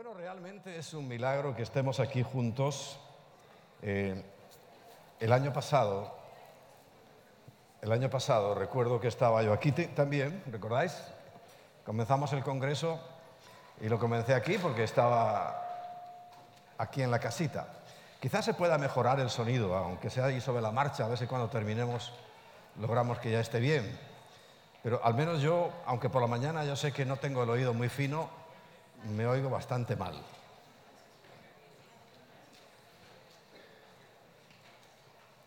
Bueno, realmente es un milagro que estemos aquí juntos. Eh, el año pasado, el año pasado recuerdo que estaba yo aquí también, ¿recordáis? Comenzamos el congreso y lo comencé aquí porque estaba aquí en la casita. Quizás se pueda mejorar el sonido, aunque sea ahí sobre la marcha, a ver si cuando terminemos logramos que ya esté bien. Pero al menos yo, aunque por la mañana yo sé que no tengo el oído muy fino, me oigo bastante mal.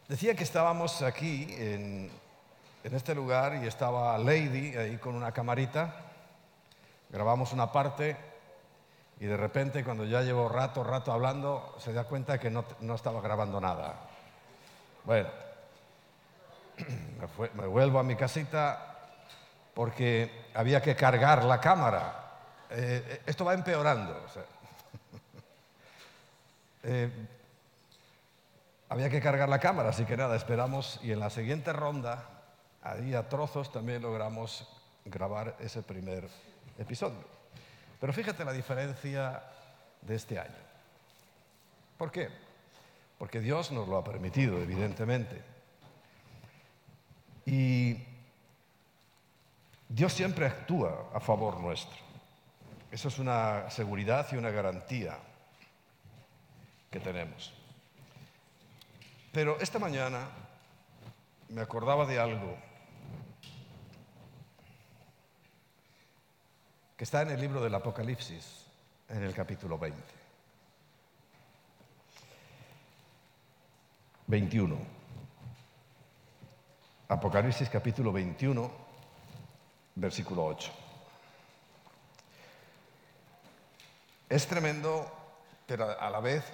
Decía que estábamos aquí en, este lugar y estaba Lady ahí con una camarita. Grabamos una parte y de repente cuando ya llevo rato, rato hablando, se da cuenta que no, estaba grabando nada. Bueno, me vuelvo a mi casita porque había que cargar la cámara eh, esto va empeorando. Eh, había que cargar la cámara, así que nada, esperamos y en la siguiente ronda, ahí a trozos, también logramos grabar ese primer episodio. Pero fíjate la diferencia de este año. ¿Por qué? Porque Dios nos lo ha permitido, evidentemente. Y Dios siempre actúa a favor nuestro. Eso es una seguridad y una garantía que tenemos. Pero esta mañana me acordaba de algo que está en el libro del Apocalipsis, en el capítulo 20. 21. Apocalipsis capítulo 21, versículo 8. Es tremendo, pero a la vez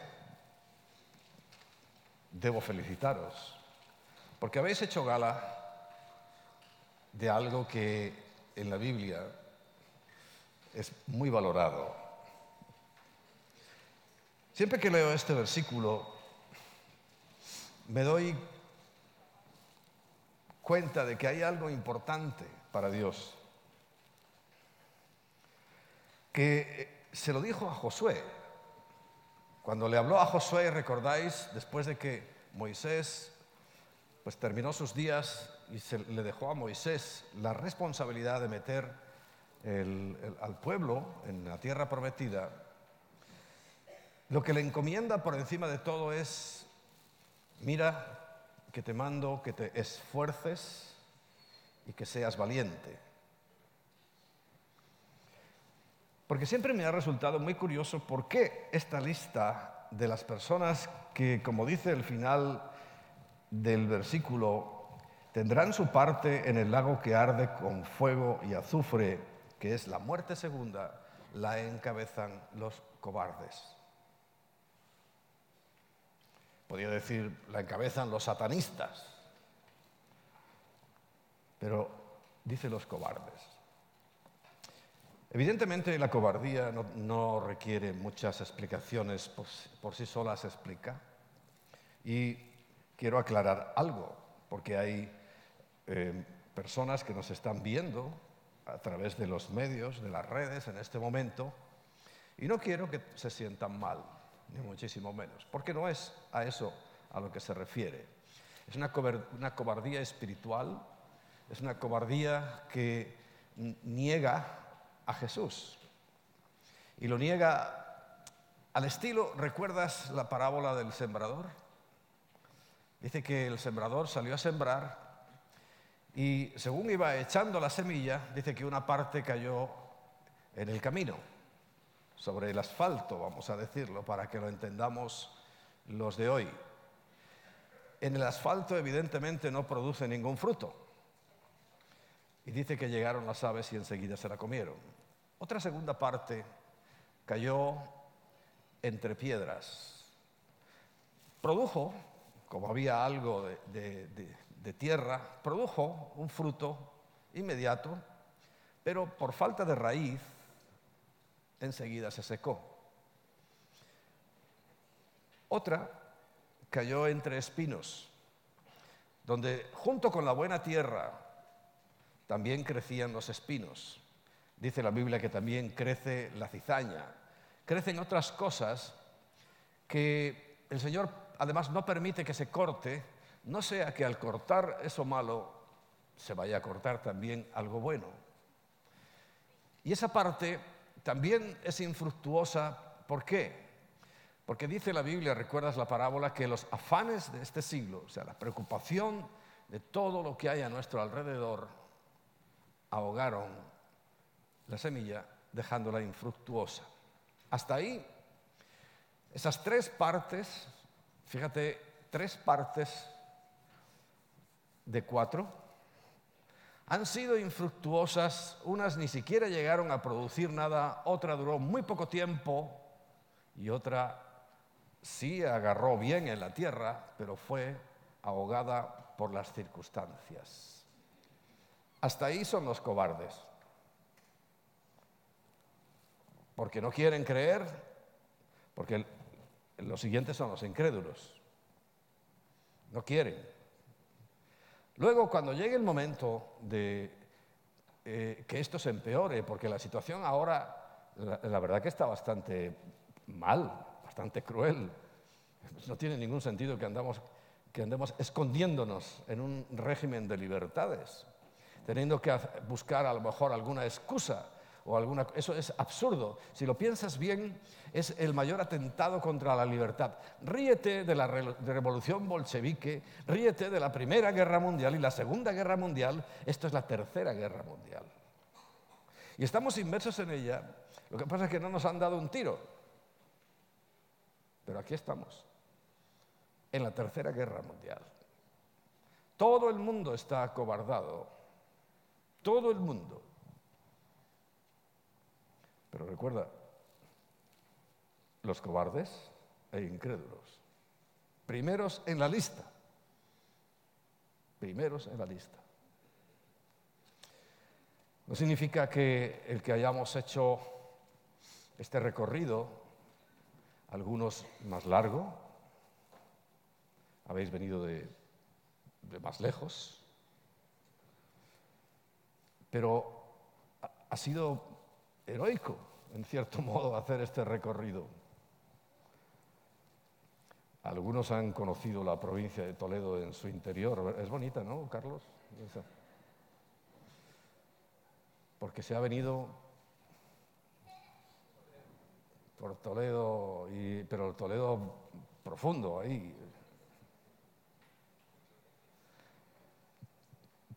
debo felicitaros, porque habéis hecho gala de algo que en la Biblia es muy valorado. Siempre que leo este versículo, me doy cuenta de que hay algo importante para Dios, que se lo dijo a Josué. Cuando le habló a Josué, recordáis, después de que Moisés pues terminó sus días y se le dejó a Moisés la responsabilidad de meter al pueblo en la tierra prometida, lo que le encomienda por encima de todo es, mira que te mando que te esfuerces y que seas valiente. Porque siempre me ha resultado muy curioso por qué esta lista de las personas que, como dice el final del versículo, tendrán su parte en el lago que arde con fuego y azufre, que es la muerte segunda, la encabezan los cobardes. Podría decir, la encabezan los satanistas, pero dice los cobardes. Evidentemente la cobardía no, requiere muchas explicaciones, por, sí sola se explica. Y quiero aclarar algo, porque hay eh, personas que nos están viendo a través de los medios, de las redes en este momento, y no quiero que se sientan mal, ni muchísimo menos, porque no es a eso a lo que se refiere. Es una, una cobardía espiritual, es una cobardía que niega a Jesús. Y lo niega al estilo, ¿recuerdas la parábola del sembrador? Dice que el sembrador salió a sembrar y según iba echando la semilla, dice que una parte cayó en el camino, sobre el asfalto, vamos a decirlo, para que lo entendamos los de hoy. En el asfalto evidentemente no produce ningún fruto. Y dice que llegaron las aves y enseguida se la comieron. Otra segunda parte cayó entre piedras. Produjo, como había algo de, tierra, produjo un fruto inmediato, pero por falta de raíz enseguida se secó. Otra cayó entre espinos, donde junto con la buena tierra también crecían los espinos. Dice la Biblia que también crece la cizaña, crecen otras cosas que el Señor además no permite que se corte, no sea que al cortar eso malo se vaya a cortar también algo bueno. Y esa parte también es infructuosa. ¿Por qué? Porque dice la Biblia, recuerdas la parábola, que los afanes de este siglo, o sea, la preocupación de todo lo que hay a nuestro alrededor, ahogaron la semilla dejándola infructuosa. Hasta ahí, esas tres partes, fíjate, tres partes de cuatro, han sido infructuosas, unas ni siquiera llegaron a producir nada, otra duró muy poco tiempo y otra sí agarró bien en la tierra, pero fue ahogada por las circunstancias. Hasta ahí son los cobardes, porque no quieren creer, porque los siguientes son los incrédulos, no quieren. Luego, cuando llegue el momento de eh, que esto se empeore, porque la situación ahora, la, verdad que está bastante mal, bastante cruel, no tiene ningún sentido que, andamos, que andemos escondiéndonos en un régimen de libertades, teniendo que buscar a lo mejor alguna excusa o alguna... Eso es absurdo. Si lo piensas bien, es el mayor atentado contra la libertad. Ríete de la revolución bolchevique, ríete de la Primera Guerra Mundial y la Segunda Guerra Mundial. Esto es la Tercera Guerra Mundial. Y estamos inmersos en ella. Lo que pasa es que no nos han dado un tiro. Pero aquí estamos, en la Tercera Guerra Mundial. Todo el mundo está acobardado. Todo el mundo. Pero recuerda, los cobardes e incrédulos. Primeros en la lista. Primeros en la lista. No significa que el que hayamos hecho este recorrido, algunos más largo, habéis venido de, más lejos, pero ha sido heroico, en cierto modo, hacer este recorrido. Algunos han conocido la provincia de Toledo en su interior. Es bonita, ¿no, Carlos? Porque se ha venido por Toledo, pero el Toledo profundo ahí.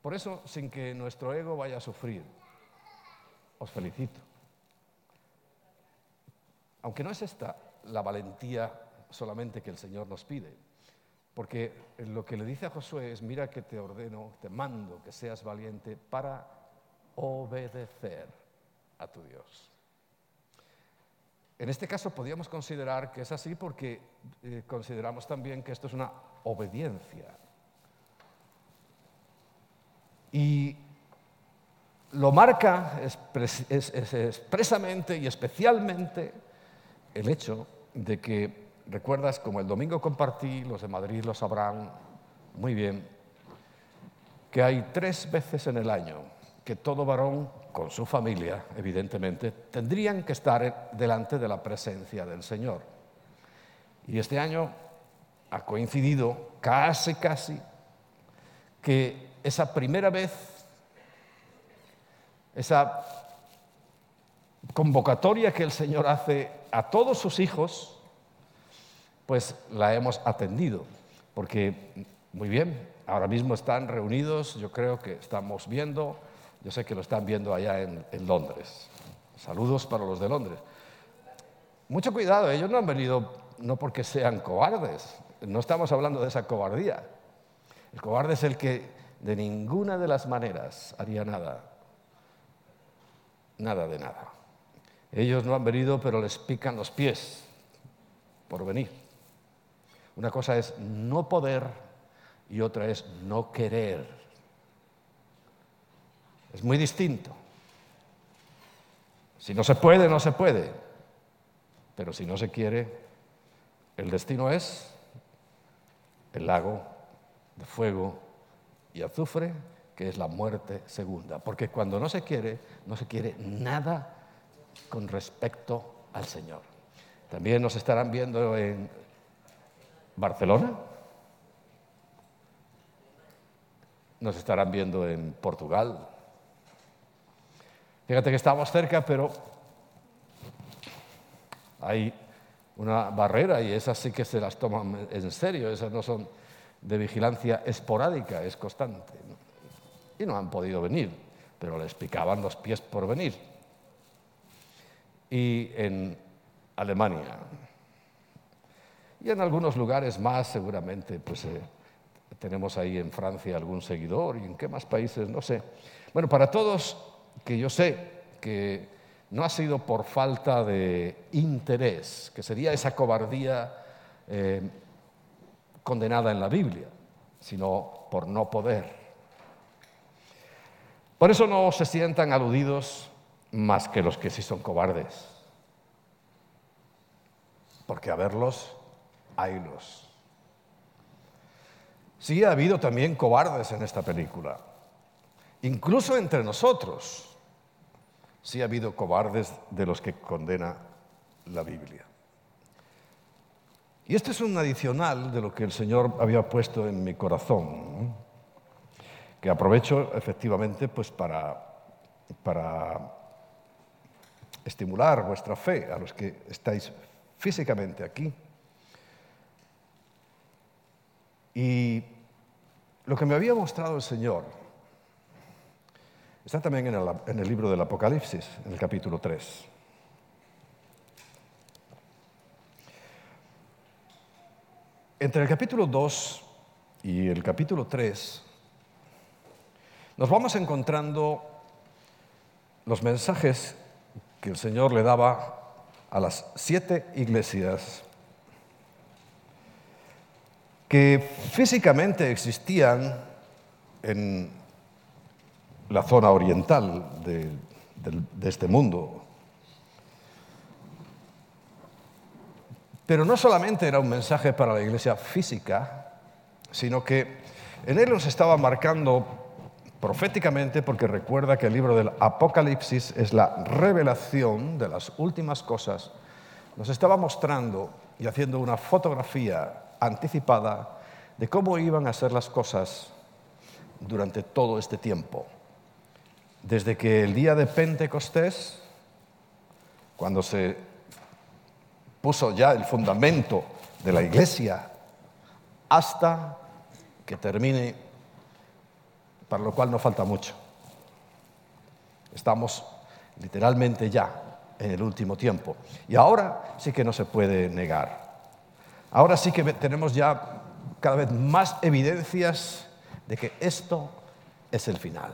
Por eso, sin que nuestro ego vaya a sufrir, os felicito. Aunque no es esta la valentía solamente que el Señor nos pide, porque lo que le dice a Josué es, mira que te ordeno, te mando que seas valiente para obedecer a tu Dios. En este caso podríamos considerar que es así porque eh, consideramos también que esto es una obediencia. Y lo marca expresamente y especialmente el hecho de que, recuerdas, como el domingo compartí, los de Madrid lo sabrán muy bien, que hay tres veces en el año que todo varón, con su familia, evidentemente, tendrían que estar delante de la presencia del Señor. Y este año ha coincidido casi, casi, que esa primera vez, esa convocatoria que el Señor hace a todos sus hijos, pues la hemos atendido, porque muy bien, ahora mismo están reunidos, yo creo que estamos viendo, yo sé que lo están viendo allá en, Londres. Saludos para los de Londres. Mucho cuidado, ellos no han venido no porque sean cobardes, no estamos hablando de esa cobardía. El cobarde es el que de ninguna de las maneras haría nada, nada de nada. Ellos no han venido, pero les pican los pies por venir. Una cosa es no poder y otra es no querer. Es muy distinto. Si no se puede, no se puede. Pero si no se quiere, el destino es el lago de fuego y azufre, que es la muerte segunda. Porque cuando no se quiere, no se quiere nada con respecto al Señor. También nos estarán viendo en Barcelona. Nos estarán viendo en Portugal. Fíjate que estamos cerca, pero hay una barrera y esas sí que se las toman en serio, esas no son de vigilancia esporádica, es constante. Y no han podido venir, pero les picaban los pies por venir. Y en Alemania. Y en algunos lugares más, seguramente, pues eh, tenemos ahí en Francia algún seguidor y en qué más países, no sé. Bueno, para todos, que yo sé que no ha sido por falta de interés, que sería esa cobardía eh, condenada en la Biblia, sino por no poder. Por eso no se sientan aludidos más que los que sí son cobardes. Porque a verlos, haylos. Sí ha habido también cobardes en esta película. Incluso entre nosotros sí ha habido cobardes de los que condena la Biblia. Y este es un adicional de lo que el Señor había puesto en mi corazón, que aprovecho efectivamente pues para, estimular vuestra fe a los que estáis físicamente aquí. Y lo que me había mostrado el Señor está también en el, en el libro del Apocalipsis, en el capítulo 3. Entre el capítulo 2 y el capítulo 3 nos vamos encontrando los mensajes que el Señor le daba a las siete iglesias que físicamente existían en la zona oriental de, de este mundo. Pero no solamente era un mensaje para la iglesia física, sino que en él nos estaba marcando proféticamente, porque recuerda que el libro del Apocalipsis es la revelación de las últimas cosas, nos estaba mostrando y haciendo una fotografía anticipada de cómo iban a ser las cosas durante todo este tiempo. Desde que el día de Pentecostés, cuando se puso ya el fundamento de la iglesia, hasta que termine, para lo cual no falta mucho. Estamos literalmente ya en el último tiempo. Y ahora sí que no se puede negar. Ahora sí que tenemos ya cada vez más evidencias de que esto es el final.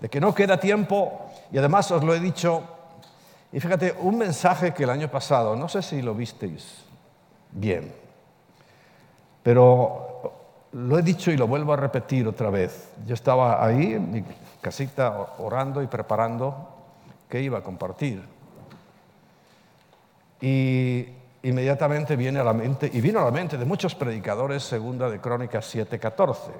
De que no queda tiempo, y además os lo he dicho, y fíjate, un mensaje que el año pasado, no sé si lo visteis bien, pero lo he dicho y lo vuelvo a repetir otra vez. Yo estaba ahí en mi casita orando y preparando qué iba a compartir. Y inmediatamente viene a la mente, y vino a la mente de muchos predicadores, segunda de Crónicas 7:14.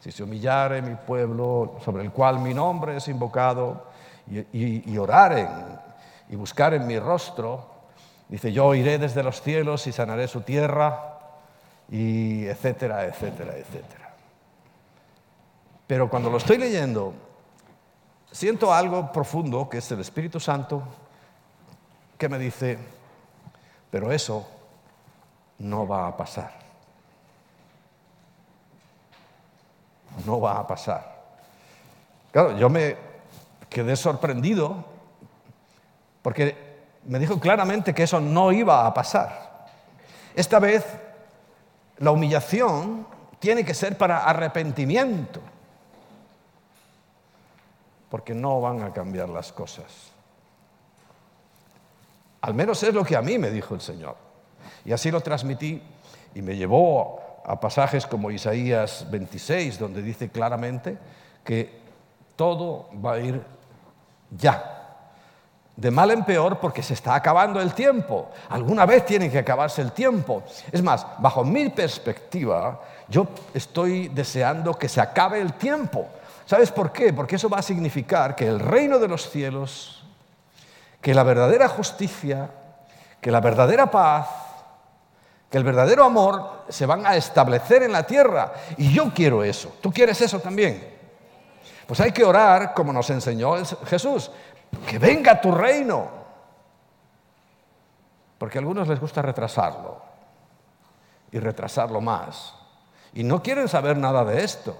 Si se humillare mi pueblo, sobre el cual mi nombre es invocado, y, y, oraren y buscar en mi rostro, dice, yo iré desde los cielos y sanaré su tierra, y etcétera, etcétera, etcétera. Pero cuando lo estoy leyendo, siento algo profundo, que es el Espíritu Santo, que me dice, pero eso no va a pasar. No va a pasar. Claro, yo me quedé sorprendido porque me dijo claramente que eso no iba a pasar. Esta vez la humillación tiene que ser para arrepentimiento, porque no van a cambiar las cosas. Al menos es lo que a mí me dijo el Señor. Y así lo transmití y me llevó a pasajes como Isaías 26, donde dice claramente que todo va a ir ya. De mal en peor porque se está acabando el tiempo. Alguna vez tiene que acabarse el tiempo. Es más, bajo mi perspectiva, yo estoy deseando que se acabe el tiempo. ¿Sabes por qué? Porque eso va a significar que el reino de los cielos que la verdadera justicia, que la verdadera paz, que el verdadero amor se van a establecer en la tierra. Y yo quiero eso. ¿Tú quieres eso también? Pues hay que orar como nos enseñó Jesús. Que venga tu reino. Porque a algunos les gusta retrasarlo y retrasarlo más. Y no quieren saber nada de esto.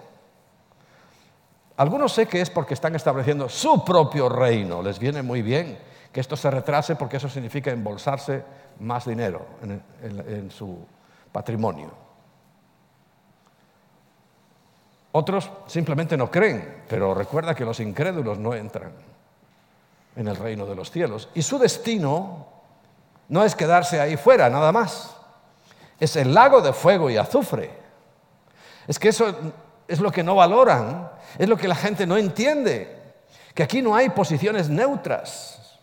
Algunos sé que es porque están estableciendo su propio reino. Les viene muy bien que esto se retrase porque eso significa embolsarse más dinero en, su patrimonio. Otros simplemente no creen, pero recuerda que los incrédulos no entran en el reino de los cielos. Y su destino no es quedarse ahí fuera, nada más. Es el lago de fuego y azufre. Es que eso es lo que no valoran, es lo que la gente no entiende, que aquí no hay posiciones neutras,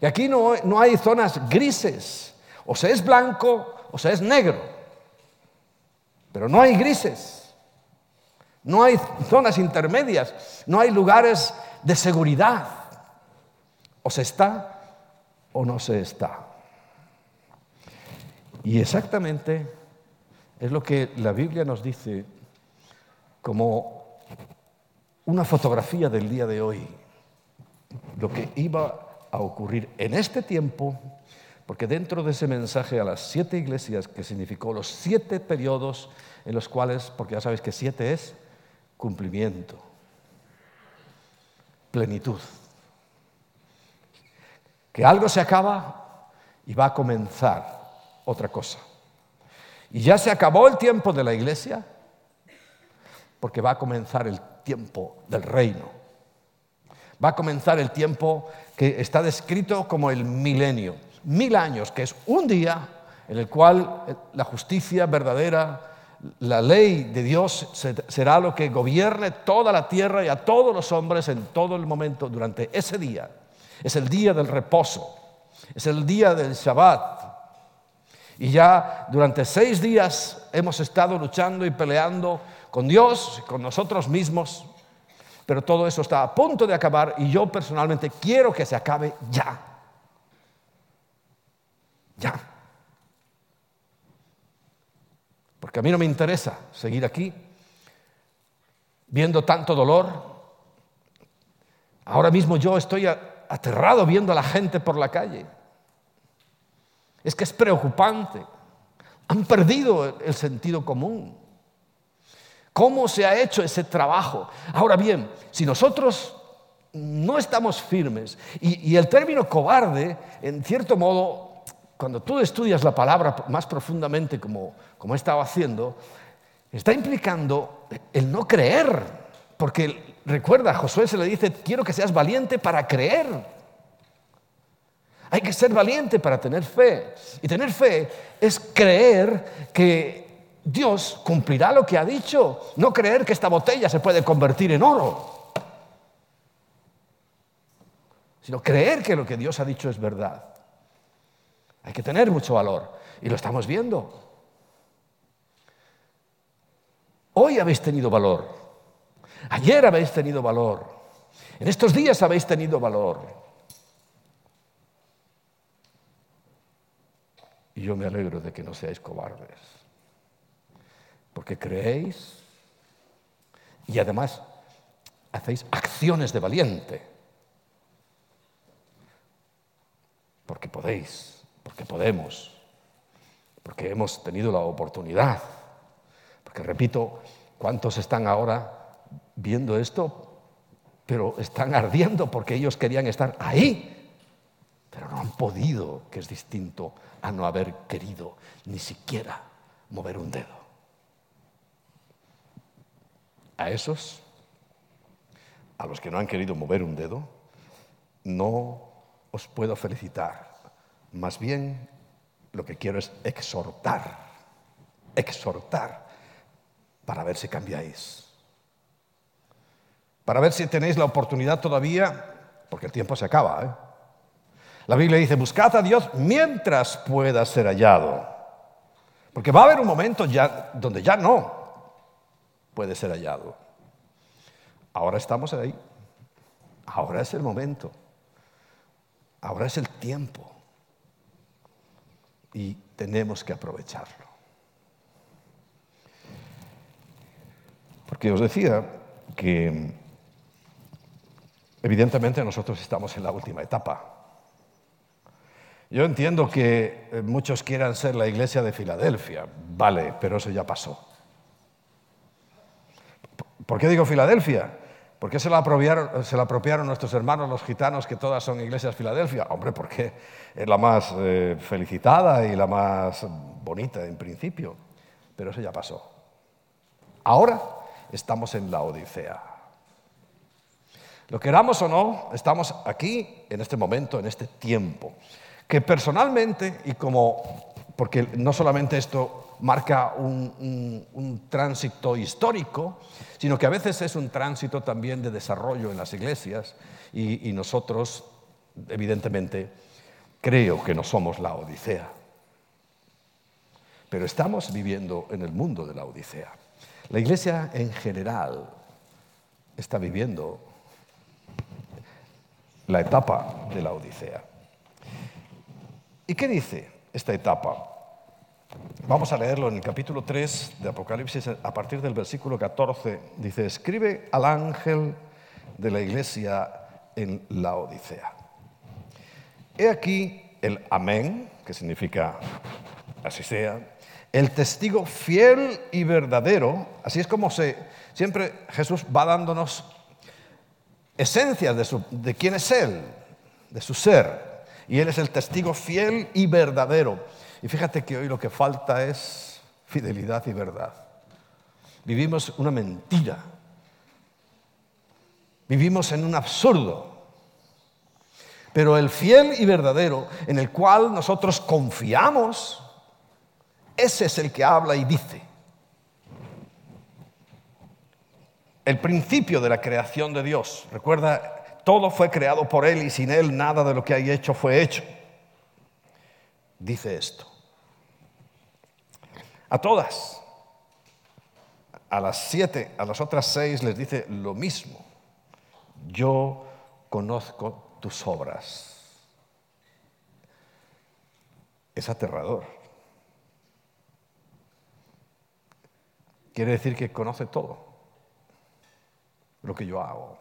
que aquí no, no hay zonas grises, o se es blanco o se es negro, pero no hay grises, no hay zonas intermedias, no hay lugares de seguridad, o se está o no se está. Y exactamente es lo que la Biblia nos dice como una fotografía del día de hoy, lo que iba a ocurrir en este tiempo, porque dentro de ese mensaje a las siete iglesias, que significó los siete periodos en los cuales, porque ya sabéis que siete es cumplimiento, plenitud, que algo se acaba y va a comenzar otra cosa. Y ya se acabó el tiempo de la iglesia, porque va a comenzar el tiempo del reino. Va a comenzar el tiempo que está descrito como el milenio. Mil años, que es un día en el cual la justicia verdadera, la ley de Dios será lo que gobierne toda la tierra y a todos los hombres en todo el momento durante ese día. Es el día del reposo, es el día del Shabbat. Y ya durante seis días hemos estado luchando y peleando con Dios, con nosotros mismos, pero todo eso está a punto de acabar y yo personalmente quiero que se acabe ya. Ya. Porque a mí no me interesa seguir aquí viendo tanto dolor. Ahora mismo yo estoy aterrado viendo a la gente por la calle. Es que es preocupante. Han perdido el sentido común. ¿Cómo se ha hecho ese trabajo? Ahora bien, si nosotros no estamos firmes, y, el término cobarde, en cierto modo, cuando tú estudias la palabra más profundamente como, como he estado haciendo, está implicando el no creer, porque recuerda, Josué se le dice, quiero que seas valiente para creer. Hay que ser valiente para tener fe. Y tener fe es creer que Dios cumplirá lo que ha dicho, no creer que esta botella se puede convertir en oro, sino creer que lo que Dios ha dicho es verdad. Hay que tener mucho valor y lo estamos viendo. Hoy habéis tenido valor, ayer habéis tenido valor, en estos días habéis tenido valor. Y yo me alegro de que no seáis cobardes porque creéis y además hacéis acciones de valiente. Porque podéis, porque podemos, porque hemos tenido la oportunidad. Porque repito, ¿cuántos están ahora viendo esto? Pero están ardiendo porque ellos querían estar ahí, pero no han podido, que es distinto a no haber querido ni siquiera mover un dedo. A esos, a los que no han querido mover un dedo, no os puedo felicitar. Más bien, lo que quiero es exhortar, exhortar, para ver si cambiáis. Para ver si tenéis la oportunidad todavía, porque el tiempo se acaba. ¿eh? La Biblia dice, buscad a Dios mientras pueda ser hallado. Porque va a haber un momento ya donde ya no puede ser hallado. Ahora estamos ahí. Ahora es el momento. Ahora es el tiempo. y tenemos que aprovecharlo. Porque os decía que evidentemente nosotros estamos en la última etapa. Yo entiendo que eh, muchos quieran ser la iglesia de Filadelfia, vale, pero eso ya pasó. ¿Por qué digo Filadelfia? ¿Por qué se la, apropiaron, nuestros hermanos los gitanos que todas son iglesias Filadelfia? Hombre, porque es la más eh, felicitada y la más bonita en principio. Pero eso ya pasó. Ahora estamos en la Odisea. Lo queramos o no, estamos aquí en este momento, en este tiempo. Que personalmente, y como, porque no solamente esto marca un, tránsito histórico, sino que a veces es un tránsito también de desarrollo en las iglesias y, y nosotros, evidentemente, creo que no somos la Odisea, pero estamos viviendo en el mundo de la Odisea. La iglesia en general está viviendo la etapa de la Odisea. ¿Y qué dice esta etapa? Vamos a leerlo en el capítulo 3 de Apocalipsis, a partir del versículo 14. Dice, escribe al ángel de la iglesia en la Odisea. He aquí el amén, que significa así sea, el testigo fiel y verdadero, así es como se, siempre Jesús va dándonos esencias de, de quién es Él, de su ser, y Él es el testigo fiel y verdadero. Y fíjate que hoy lo que falta es fidelidad y verdad. Vivimos una mentira. Vivimos en un absurdo. Pero el fiel y verdadero en el cual nosotros confiamos, ese es el que habla y dice. El principio de la creación de Dios. Recuerda, todo fue creado por Él y sin Él nada de lo que hay hecho fue hecho. Dice esto. A todas. A las siete, a las otras seis les dice lo mismo. Yo conozco tus obras. Es aterrador. Quiere decir que conoce todo lo que yo hago.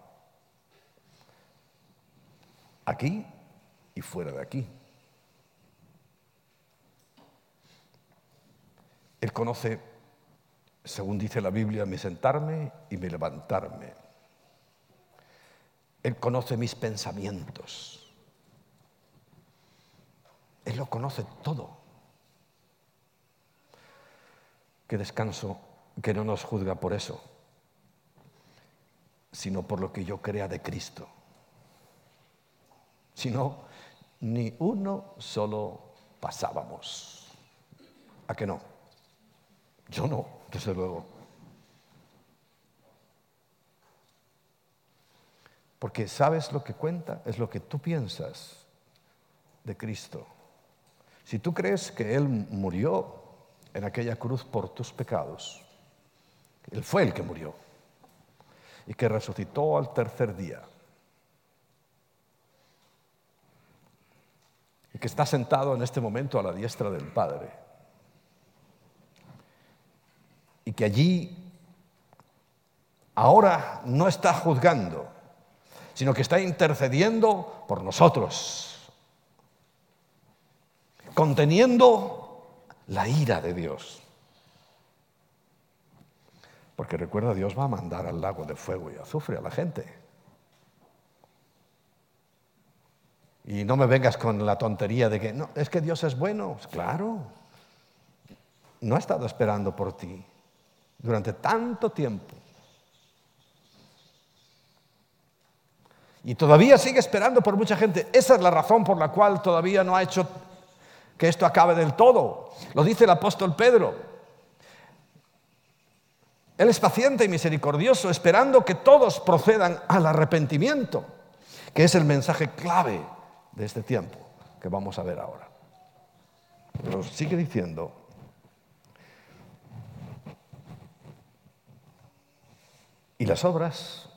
Aquí y fuera de aquí. Él conoce, según dice la Biblia, mi sentarme y mi levantarme. Él conoce mis pensamientos. Él lo conoce todo. Qué descanso que no nos juzga por eso, sino por lo que yo crea de Cristo. Si no, ni uno solo pasábamos. ¿A qué no? Yo no, desde luego. Porque sabes lo que cuenta, es lo que tú piensas de Cristo. Si tú crees que Él murió en aquella cruz por tus pecados, Él fue el que murió y que resucitó al tercer día y que está sentado en este momento a la diestra del Padre y que allí ahora no está juzgando, sino que está intercediendo por nosotros, conteniendo la ira de Dios. Porque recuerda, Dios va a mandar al lago de fuego y azufre a la gente. Y no me vengas con la tontería de que, no, es que Dios es bueno. Claro, no ha estado esperando por ti durante tanto tiempo. Y todavía sigue esperando por mucha gente. Esa es la razón por la cual todavía no ha hecho que esto acabe del todo. Lo dice el apóstol Pedro. Él es paciente y misericordioso, esperando que todos procedan al arrepentimiento, que es el mensaje clave de este tiempo que vamos a ver ahora. Pero sigue diciendo, Y las obras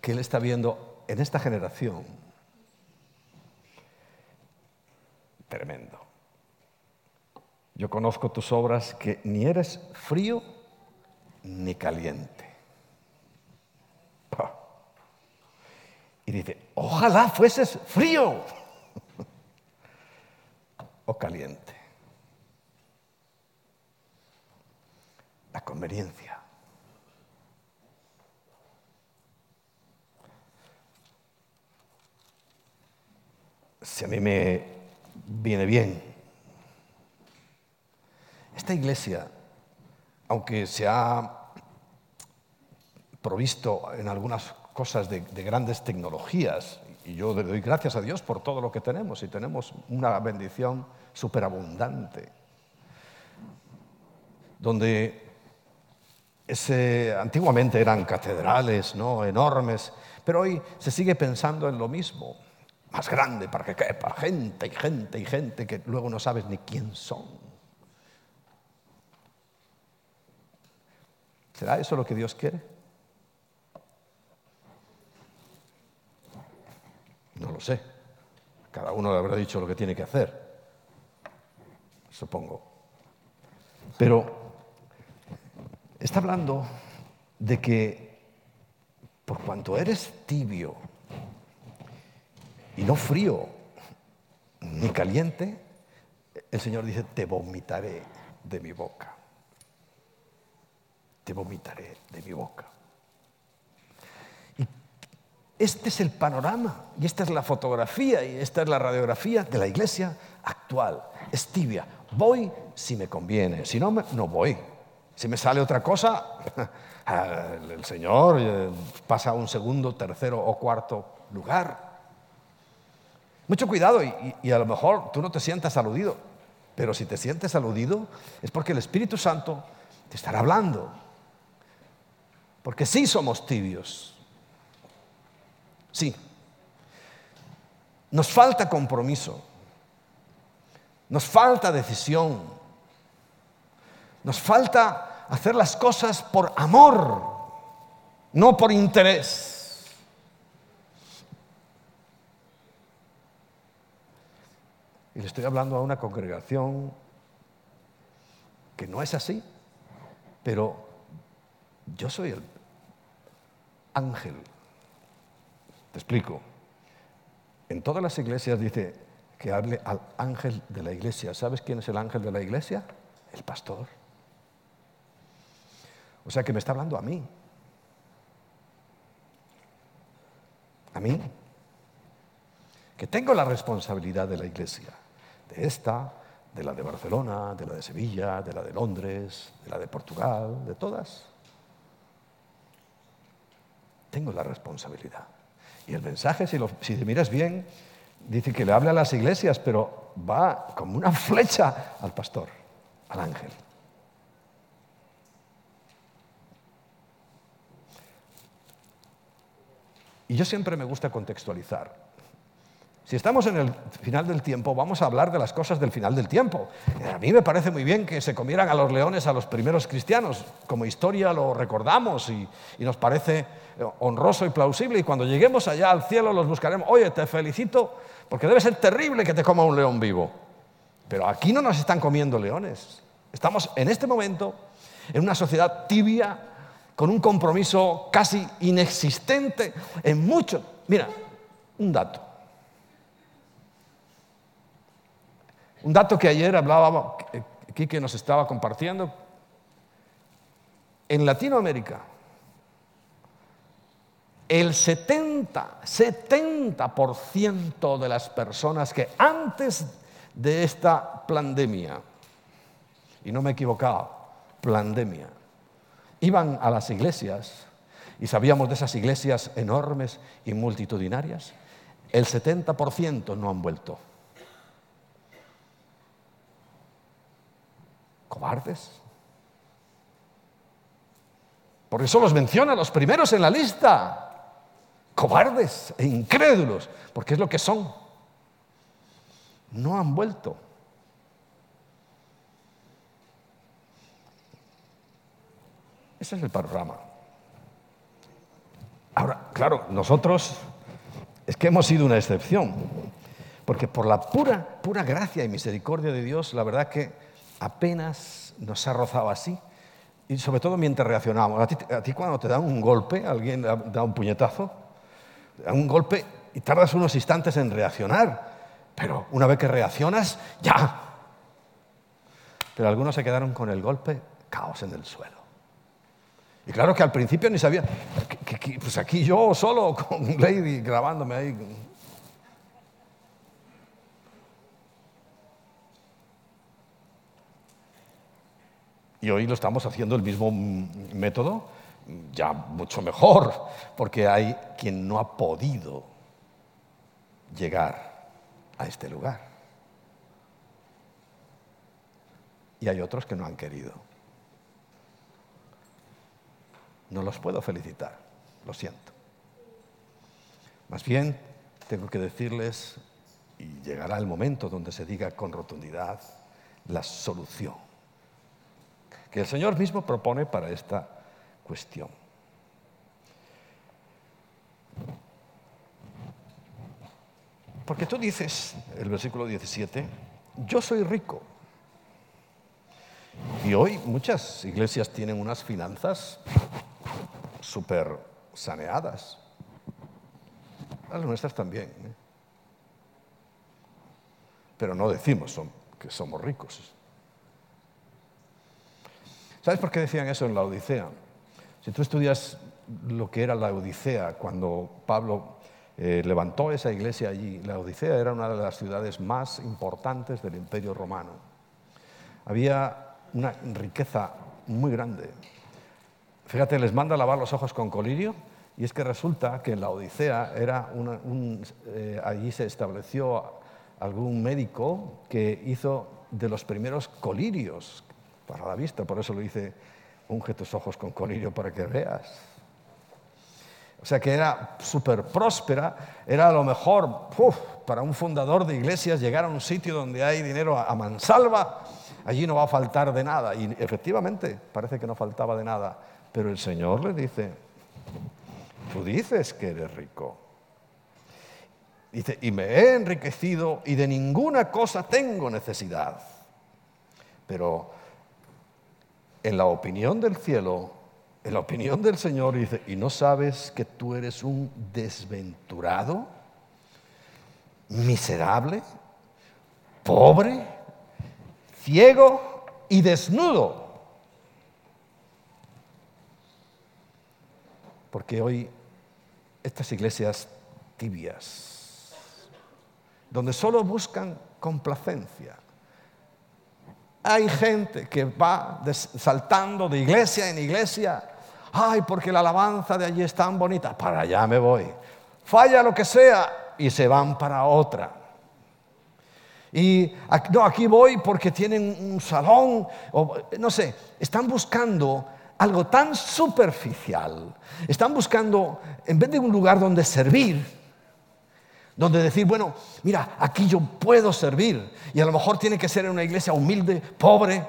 que él está viendo en esta generación, tremendo. yo conozco tus obras que ni eres frío ni caliente. Y dice, ojalá fueses frío o caliente. La conveniencia. Si a mí me viene bien, esta iglesia, aunque se ha provisto en algunas cosas de, grandes tecnologías. Y yo le doy gracias a Dios por todo lo que tenemos y tenemos una bendición superabundante. Donde ese, antiguamente eran catedrales ¿no? enormes, pero hoy se sigue pensando en lo mismo, más grande para que quepa gente y gente y gente que luego no sabes ni quién son. ¿Será eso lo que Dios quiere? No lo sé. Cada uno le habrá dicho lo que tiene que hacer, supongo. Pero está hablando de que por cuanto eres tibio y no frío ni caliente, el Señor dice, te vomitaré de mi boca. Te vomitaré de mi boca. Este es el panorama y esta es la fotografía y esta es la radiografía de la iglesia actual. Es tibia. Voy si me conviene, si no, no voy. Si me sale otra cosa, el Señor eh, pasa a un segundo, tercero o cuarto lugar. Mucho cuidado y, a lo mejor tú no te sientas aludido, pero si te sientes aludido es porque el Espíritu Santo te estará hablando. Porque sí somos tibios. Sí. Nos falta compromiso. Nos falta decisión. Nos falta hacer las cosas por amor, no por interés. Y le estoy hablando a una congregación que no es así, pero yo soy el ángel te explico. En todas las iglesias dice que hable al ángel de la iglesia. ¿Sabes quién es el ángel de la iglesia? El pastor. O sea que me está hablando a mí. A mí. Que tengo la responsabilidad de la iglesia. De esta, de la de Barcelona, de la de Sevilla, de la de Londres, de la de Portugal, de todas. Tengo la responsabilidad. Y el mensaje, si, si miras bien, dice que le habla a las iglesias, pero va como una flecha al pastor, al ángel. Y yo siempre me gusta contextualizar. Si estamos en el final del tiempo, vamos a hablar de las cosas del final del tiempo. A mí me parece muy bien que se comieran a los leones a los primeros cristianos. Como historia lo recordamos y, nos parece honroso y plausible. Y cuando lleguemos allá al cielo los buscaremos. Oye, te felicito porque debe ser terrible que te coma un león vivo. Pero aquí no nos están comiendo leones. Estamos en este momento en una sociedad tibia, con un compromiso casi inexistente en mucho. Mira, un dato. Un dato que ayer hablaba, aquí que nos estaba compartiendo. En Latinoamérica, el 70, 70% de las personas que antes de esta pandemia, y no me he equivocado, pandemia, iban a las iglesias y sabíamos de esas iglesias enormes y multitudinarias, el 70% no han vuelto. Cobardes. Por eso los menciona los primeros en la lista. Cobardes e incrédulos, porque es lo que son. No han vuelto. Ese es el panorama. Ahora, claro, nosotros es que hemos sido una excepción, porque por la pura, pura gracia y misericordia de Dios, la verdad que apenas nos ha rozado así, y sobre todo mientras reaccionamos. A ti, cuando te dan un golpe, alguien da un puñetazo, dan un golpe y tardas unos instantes en reaccionar, pero una vez que reaccionas, ya. Pero algunos se quedaron con el golpe, caos en el suelo. Y claro que al principio ni sabía, pues aquí yo solo con Lady grabándome ahí. Y hoy lo estamos haciendo el mismo método, ya mucho mejor, porque hay quien no ha podido llegar a este lugar. Y hay otros que no han querido. No los puedo felicitar, lo siento. Más bien, tengo que decirles, y llegará el momento donde se diga con rotundidad, la solución que el Señor mismo propone para esta cuestión. Porque tú dices, el versículo 17, yo soy rico. Y hoy muchas iglesias tienen unas finanzas súper saneadas. Las nuestras también. ¿eh? Pero no decimos que somos ricos. ¿Sabes por qué decían eso en la Odisea? Si tú estudias lo que era la Odisea, cuando Pablo eh, levantó esa iglesia allí, la Odisea era una de las ciudades más importantes del Imperio Romano. Había una riqueza muy grande. Fíjate, les manda lavar los ojos con colirio y es que resulta que en la Odisea era eh, allí se estableció algún médico que hizo de los primeros colirios para la vista, por eso lo dice, unge tus ojos con colirio para que veas. O sea que era súper próspera, era a lo mejor para un fundador de iglesias llegar a un sitio donde hay dinero a mansalva, allí no va a faltar de nada. Y efectivamente parece que no faltaba de nada, pero el Señor le dice, tú dices que eres rico. Dice, y me he enriquecido y de ninguna cosa tengo necesidad. Pero en la opinión del cielo, en la opinión del Señor, dice, ¿y no sabes que tú eres un desventurado, miserable, pobre, ciego y desnudo? Porque hoy estas iglesias tibias, donde solo buscan complacencia, hay gente que va saltando de iglesia en iglesia. Ay, porque la alabanza de allí es tan bonita. Para allá me voy. Falla lo que sea y se van para otra. Y no, aquí voy porque tienen un salón, o no sé, están buscando algo tan superficial. Están buscando, en vez de un lugar donde servir, donde decir, bueno, mira, aquí yo puedo servir. Y a lo mejor tiene que ser en una iglesia humilde, pobre,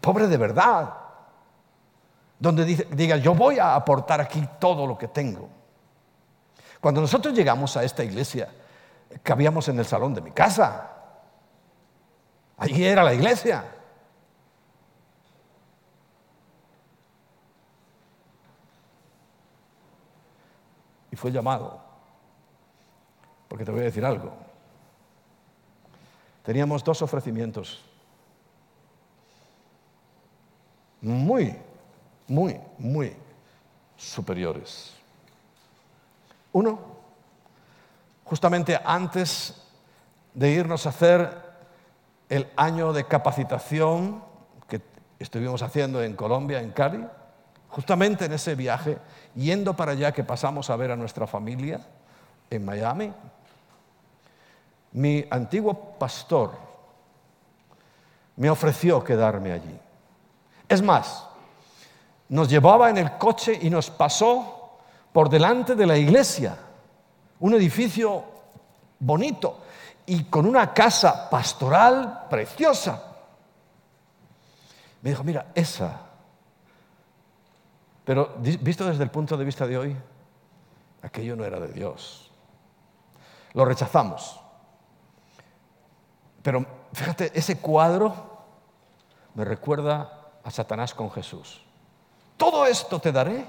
pobre de verdad. Donde diga, yo voy a aportar aquí todo lo que tengo. Cuando nosotros llegamos a esta iglesia, cabíamos en el salón de mi casa. Allí era la iglesia. Y fue llamado porque te voy a decir algo. Teníamos dos ofrecimientos muy, muy, muy superiores. Uno, justamente antes de irnos a hacer el año de capacitación que estuvimos haciendo en Colombia, en Cali, justamente en ese viaje, yendo para allá que pasamos a ver a nuestra familia en Miami, mi antiguo pastor me ofreció quedarme allí. Es más, nos llevaba en el coche y nos pasó por delante de la iglesia, un edificio bonito y con una casa pastoral preciosa. Me dijo, mira, esa. Pero visto desde el punto de vista de hoy, aquello no era de Dios. Lo rechazamos. Pero fíjate, ese cuadro me recuerda a Satanás con Jesús. Todo esto te daré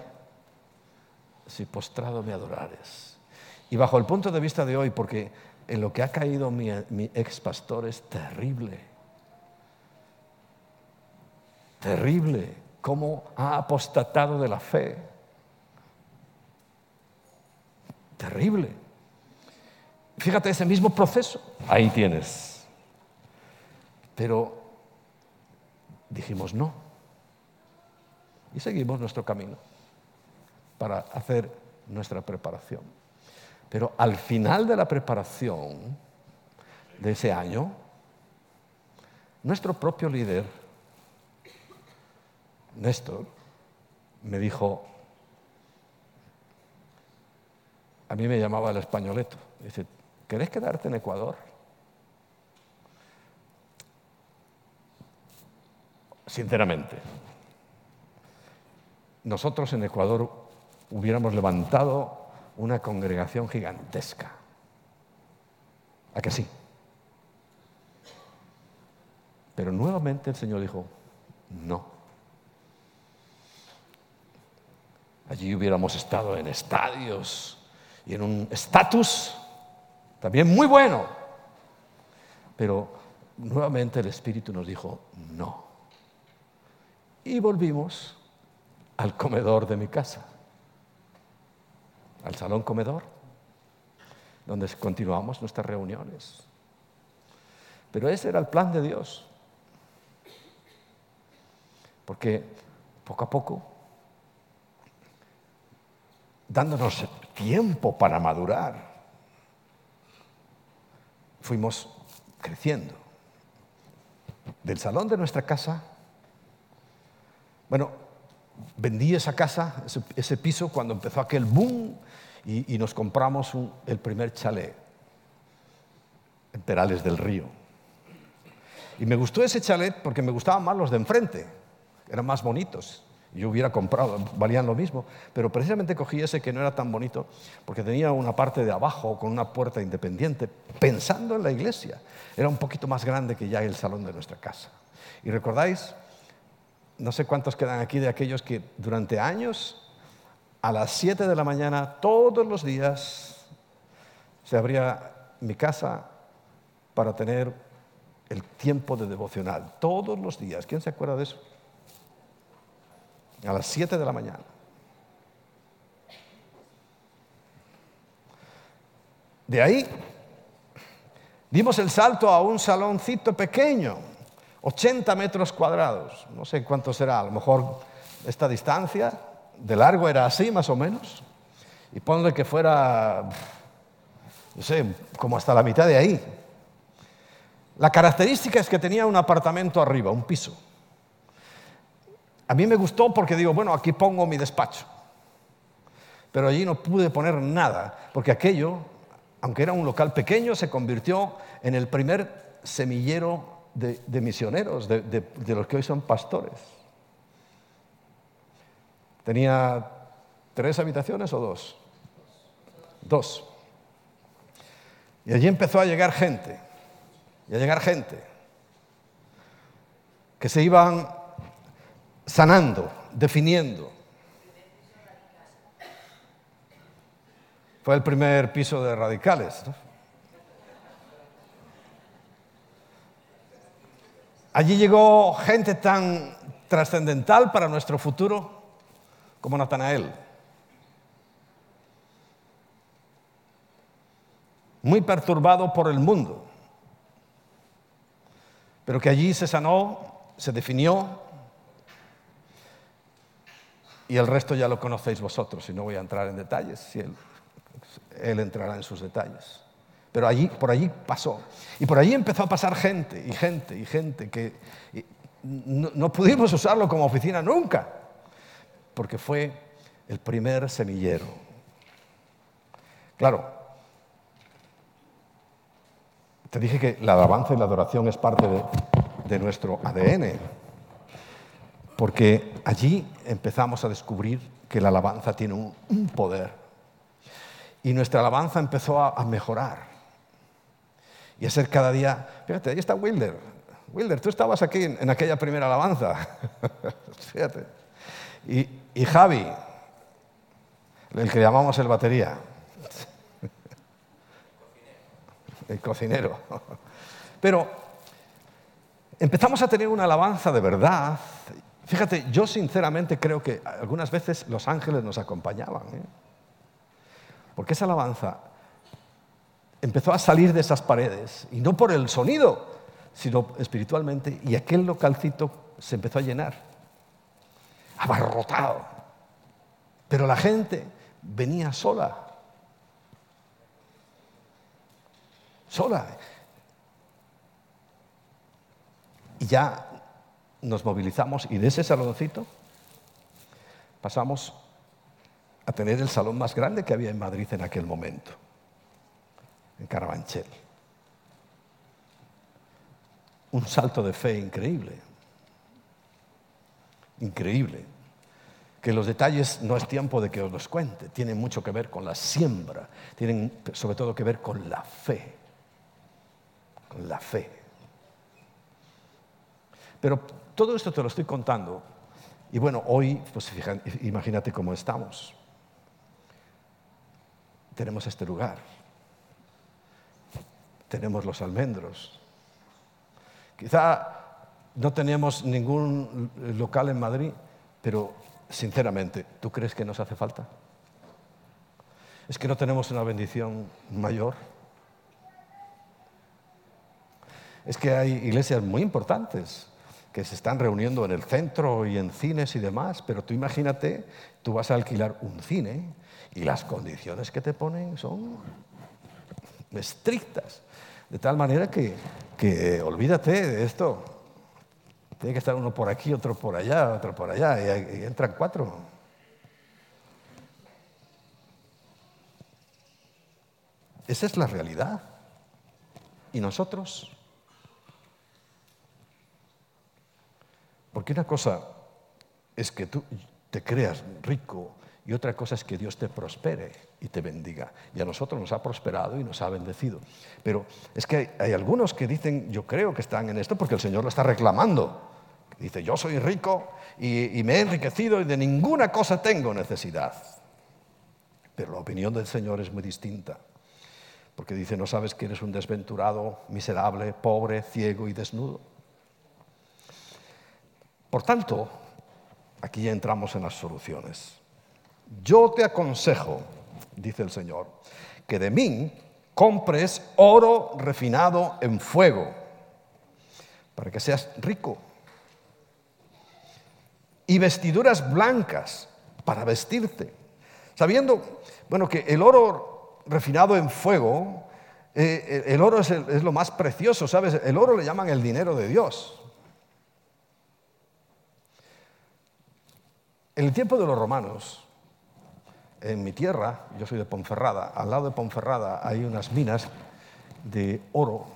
si postrado me adorares. Y bajo el punto de vista de hoy, porque en lo que ha caído mi, ex pastor es terrible. Terrible. Cómo ha apostatado de la fe. Terrible. Fíjate ese mismo proceso. Ahí tienes. Pero dijimos no. Y seguimos nuestro camino para hacer nuestra preparación. Pero al final de la preparación de ese año, nuestro propio líder, Néstor, me dijo, a mí me llamaba el españoleto, dice, ¿querés quedarte en Ecuador? Sinceramente, nosotros en Ecuador hubiéramos levantado una congregación gigantesca. ¿A que sí? Pero nuevamente el Señor dijo, no. Allí hubiéramos estado en estadios y en un estatus también muy bueno. Pero nuevamente el Espíritu nos dijo, no. Y volvimos al comedor de mi casa, al salón comedor, donde continuamos nuestras reuniones. Pero ese era el plan de Dios. Porque poco a poco, dándonos tiempo para madurar, fuimos creciendo. Del salón de nuestra casa, bueno, vendí esa casa, ese, piso, cuando empezó aquel boom y, nos compramos el primer chalet en Perales del Río. Y me gustó ese chalet porque me gustaban más los de enfrente, eran más bonitos. Yo hubiera comprado, valían lo mismo, pero precisamente cogí ese que no era tan bonito porque tenía una parte de abajo con una puerta independiente, pensando en la iglesia. Era un poquito más grande que ya el salón de nuestra casa. Y recordáis, no sé cuántos quedan aquí de aquellos que durante años, a las 7 de la mañana, todos los días, se abría mi casa para tener el tiempo de devocional. Todos los días. ¿Quién se acuerda de eso? A las 7 de la mañana. De ahí dimos el salto a un saloncito pequeño 80 metros cuadrados, no sé cuánto será, a lo mejor esta distancia de largo era así más o menos, y ponle que fuera, no sé, como hasta la mitad de ahí. La característica es que tenía un apartamento arriba, un piso. A mí me gustó porque digo, bueno, aquí pongo mi despacho. Pero allí no pude poner nada, porque aquello, aunque era un local pequeño, se convirtió en el primer semillero de, misioneros, de, de los que hoy son pastores. ¿Tenía tres habitaciones o dos? Dos. Y allí empezó a llegar gente, y a llegar gente, que se iban sanando, definiendo. Fue el primer piso de radicales. ¿no? Allí llegó gente tan trascendental para nuestro futuro como Natanael. Muy perturbado por el mundo, pero que allí se sanó, se definió y el resto ya lo conocéis vosotros y no voy a entrar en detalles, si él, él entrará en sus detalles. Pero allí, por allí pasó. Y por allí empezó a pasar gente y gente y gente que no, pudimos usarlo como oficina nunca, porque fue el primer semillero. Claro, te dije que la alabanza y la adoración es parte de, nuestro ADN, porque allí empezamos a descubrir que la alabanza tiene un, poder. Y nuestra alabanza empezó a mejorar. Y hacer cada día, fíjate, ahí está Wilder. Wilder, tú estabas aquí en, aquella primera alabanza. fíjate. Y, Javi, el que llamamos el batería. el cocinero. Pero empezamos a tener una alabanza de verdad. Fíjate, yo sinceramente creo que algunas veces los ángeles nos acompañaban. ¿eh? Porque esa alabanza empezó a salir de esas paredes, y no por el sonido, sino espiritualmente, y aquel localcito se empezó a llenar, abarrotado. Pero la gente venía sola, sola. Y ya nos movilizamos y de ese saloncito pasamos a tener el salón más grande que había en Madrid en aquel momento en Carabanchel. Un salto de fe increíble. Increíble. Que los detalles no es tiempo de que os los cuente, tienen mucho que ver con la siembra, tienen sobre todo que ver con la fe. Con la fe. Pero todo esto te lo estoy contando. Y bueno, hoy, pues imagínate cómo estamos. Tenemos este lugar tenemos los almendros. Quizá no tenemos ningún local en Madrid, pero sinceramente, ¿tú crees que nos hace falta? ¿Es que no tenemos una bendición mayor? Es que hay iglesias muy importantes que se están reuniendo en el centro y en cines y demás, pero tú imagínate, tú vas a alquilar un cine y las condiciones que te ponen son estrictas. De tal manera que, olvídate de esto. Tiene que estar uno por aquí, otro por allá, otro por allá, y, entran cuatro. Esa es la realidad. ¿Y nosotros? Porque una cosa es que tú te creas rico y otra cosa es que Dios te prospere y te bendiga. Y a nosotros nos ha prosperado y nos ha bendecido. Pero es que hay, algunos que dicen, yo creo que están en esto porque el Señor lo está reclamando. Dice, yo soy rico y, y me he enriquecido y de ninguna cosa tengo necesidad. Pero la opinión del Señor es muy distinta. Porque dice, no sabes que eres un desventurado, miserable, pobre, ciego y desnudo. Por tanto, aquí ya entramos en las soluciones. Yo te aconsejo, dice el Señor, que de mí compres oro refinado en fuego, para que seas rico, y vestiduras blancas para vestirte, sabiendo, bueno, que el oro refinado en fuego, eh, el oro es, es lo más precioso, ¿sabes? El oro le llaman el dinero de Dios. En el tiempo de los romanos, en mi tierra, yo soy de Ponferrada, al lado de Ponferrada hay unas minas de oro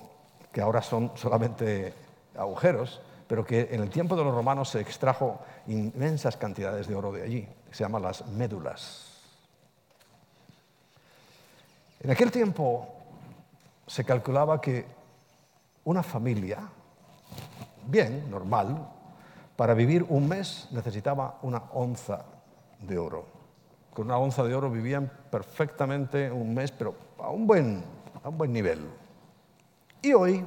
que ahora son solamente agujeros, pero que en el tiempo de los romanos se extrajo inmensas cantidades de oro de allí, se llaman las médulas. En aquel tiempo se calculaba que una familia, bien, normal, para vivir un mes necesitaba una onza de oro con una onza de oro vivían perfectamente un mes, pero a un buen, a un buen nivel. Y hoy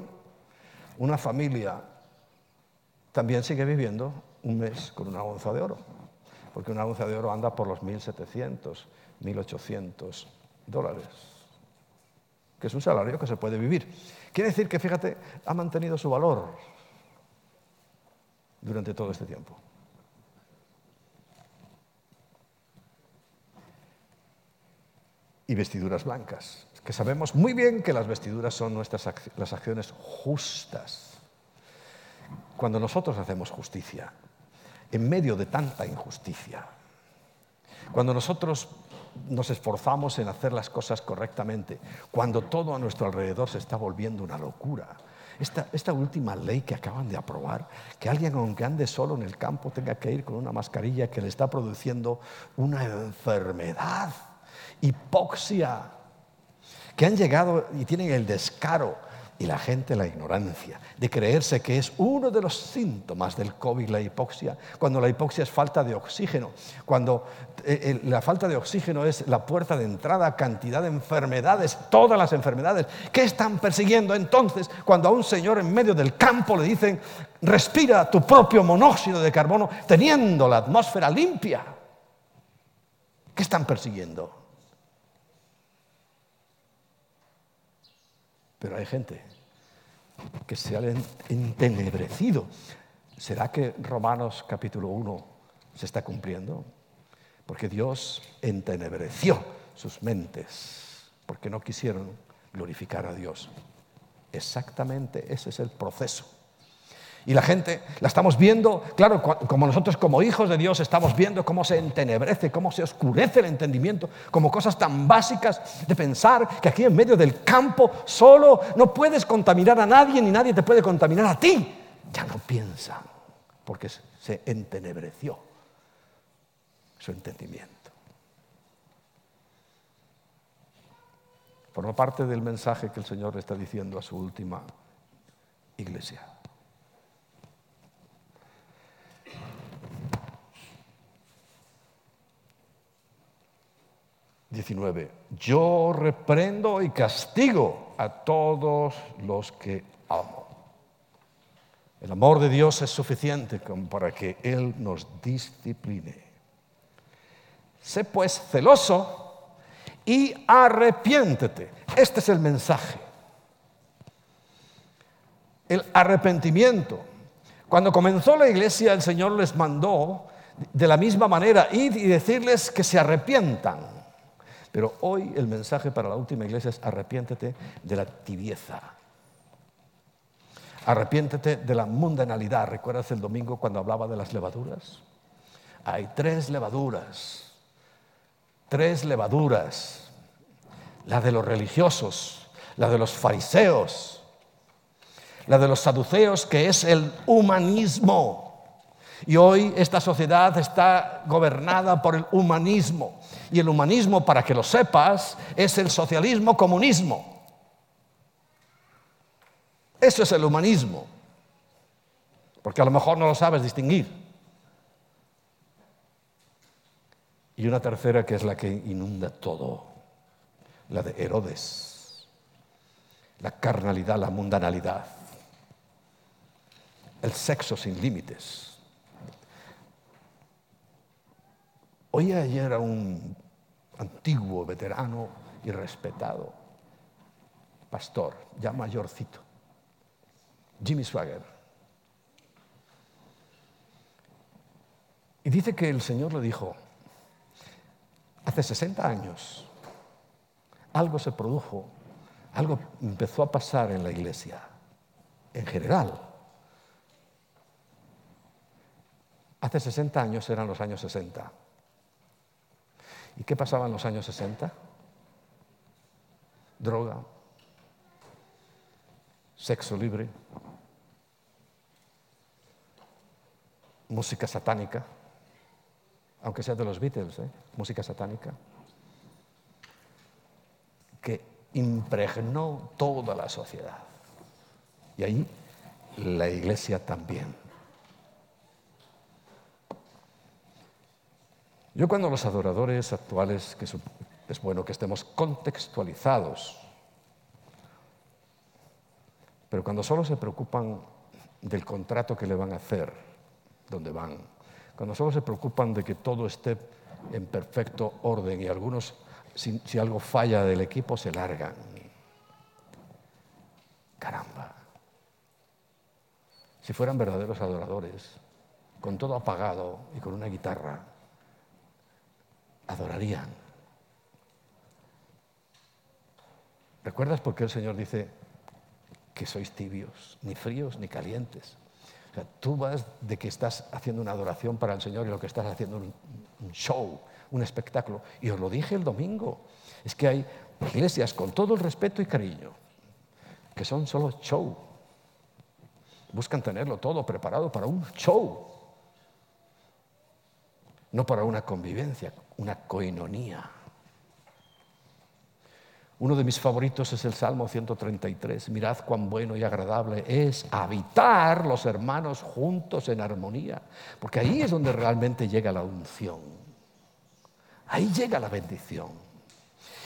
una familia también sigue viviendo un mes con una onza de oro, porque una onza de oro anda por los 1.700, 1.800 dólares, que es un salario que se puede vivir. Quiere decir que, fíjate, ha mantenido su valor durante todo este tiempo. Y vestiduras blancas. Que sabemos muy bien que las vestiduras son nuestras las acciones justas. Cuando nosotros hacemos justicia, en medio de tanta injusticia, cuando nosotros nos esforzamos en hacer las cosas correctamente, cuando todo a nuestro alrededor se está volviendo una locura. Esta, esta, última ley que acaban de aprobar, que alguien aunque ande solo en el campo tenga que ir con una mascarilla que le está produciendo una enfermedad hipoxia, que han llegado y tienen el descaro y la gente la ignorancia, de creerse que es uno de los síntomas del COVID la hipoxia, cuando la hipoxia es falta de oxígeno, cuando eh, eh, la falta de oxígeno es la puerta de entrada a cantidad de enfermedades, todas las enfermedades. ¿Qué están persiguiendo entonces cuando a un señor en medio del campo le dicen, respira tu propio monóxido de carbono teniendo la atmósfera limpia? ¿Qué están persiguiendo? Pero hay gente que se ha entenebrecido. ¿Será que Romanos capítulo 1 se está cumpliendo? Porque Dios entenebreció sus mentes, porque no quisieron glorificar a Dios. Exactamente ese es el proceso. Y la gente la estamos viendo, claro, como nosotros como hijos de Dios estamos viendo cómo se entenebrece, cómo se oscurece el entendimiento, como cosas tan básicas de pensar que aquí en medio del campo solo no puedes contaminar a nadie ni nadie te puede contaminar a ti. Ya no piensan, porque se entenebreció su entendimiento. Forma parte del mensaje que el Señor está diciendo a su última iglesia. 19. Yo reprendo y castigo a todos los que amo. El amor de Dios es suficiente como para que Él nos discipline. Sé pues celoso y arrepiéntete. Este es el mensaje. El arrepentimiento. Cuando comenzó la iglesia, el Señor les mandó de la misma manera ir y decirles que se arrepientan. Pero hoy el mensaje para la última iglesia es arrepiéntete de la tibieza. Arrepiéntete de la mundanalidad. ¿Recuerdas el domingo cuando hablaba de las levaduras? Hay tres levaduras. Tres levaduras. La de los religiosos, la de los fariseos, la de los saduceos, que es el humanismo. Y hoy esta sociedad está gobernada por el humanismo. Y el humanismo, para que lo sepas, es el socialismo comunismo. Eso es el humanismo. Porque a lo mejor no lo sabes distinguir. Y una tercera que es la que inunda todo, la de Herodes, la carnalidad, la mundanalidad, el sexo sin límites Oí ayer a un antiguo veterano y respetado pastor, ya mayorcito, Jimmy Swagger. Y dice que el Señor le dijo, hace 60 años algo se produjo, algo empezó a pasar en la iglesia, en general. Hace 60 años eran los años 60. ¿Y qué pasaba en los años 60? Droga, sexo libre, música satánica, aunque sea de los Beatles, ¿eh? música satánica, que impregnó toda la sociedad. Y ahí la iglesia también. Yo cuando los adoradores actuales, que es bueno que estemos contextualizados, pero cuando solo se preocupan del contrato que le van a hacer, donde van, cuando solo se preocupan de que todo esté en perfecto orden y algunos, si, si algo falla del equipo, se largan. Caramba. Si fueran verdaderos adoradores, con todo apagado y con una guitarra, adorarían. ¿Recuerdas por qué el Señor dice que sois tibios, ni fríos ni calientes? O sea, tú vas de que estás haciendo una adoración para el Señor y lo que estás haciendo un, un show, un espectáculo. Y os lo dije el domingo, es que hay iglesias con todo el respeto y cariño que son solo show. Buscan tenerlo todo preparado para un show, no para una convivencia una coinonía. Uno de mis favoritos es el Salmo 133. Mirad cuán bueno y agradable es habitar los hermanos juntos en armonía, porque ahí es donde realmente llega la unción. Ahí llega la bendición.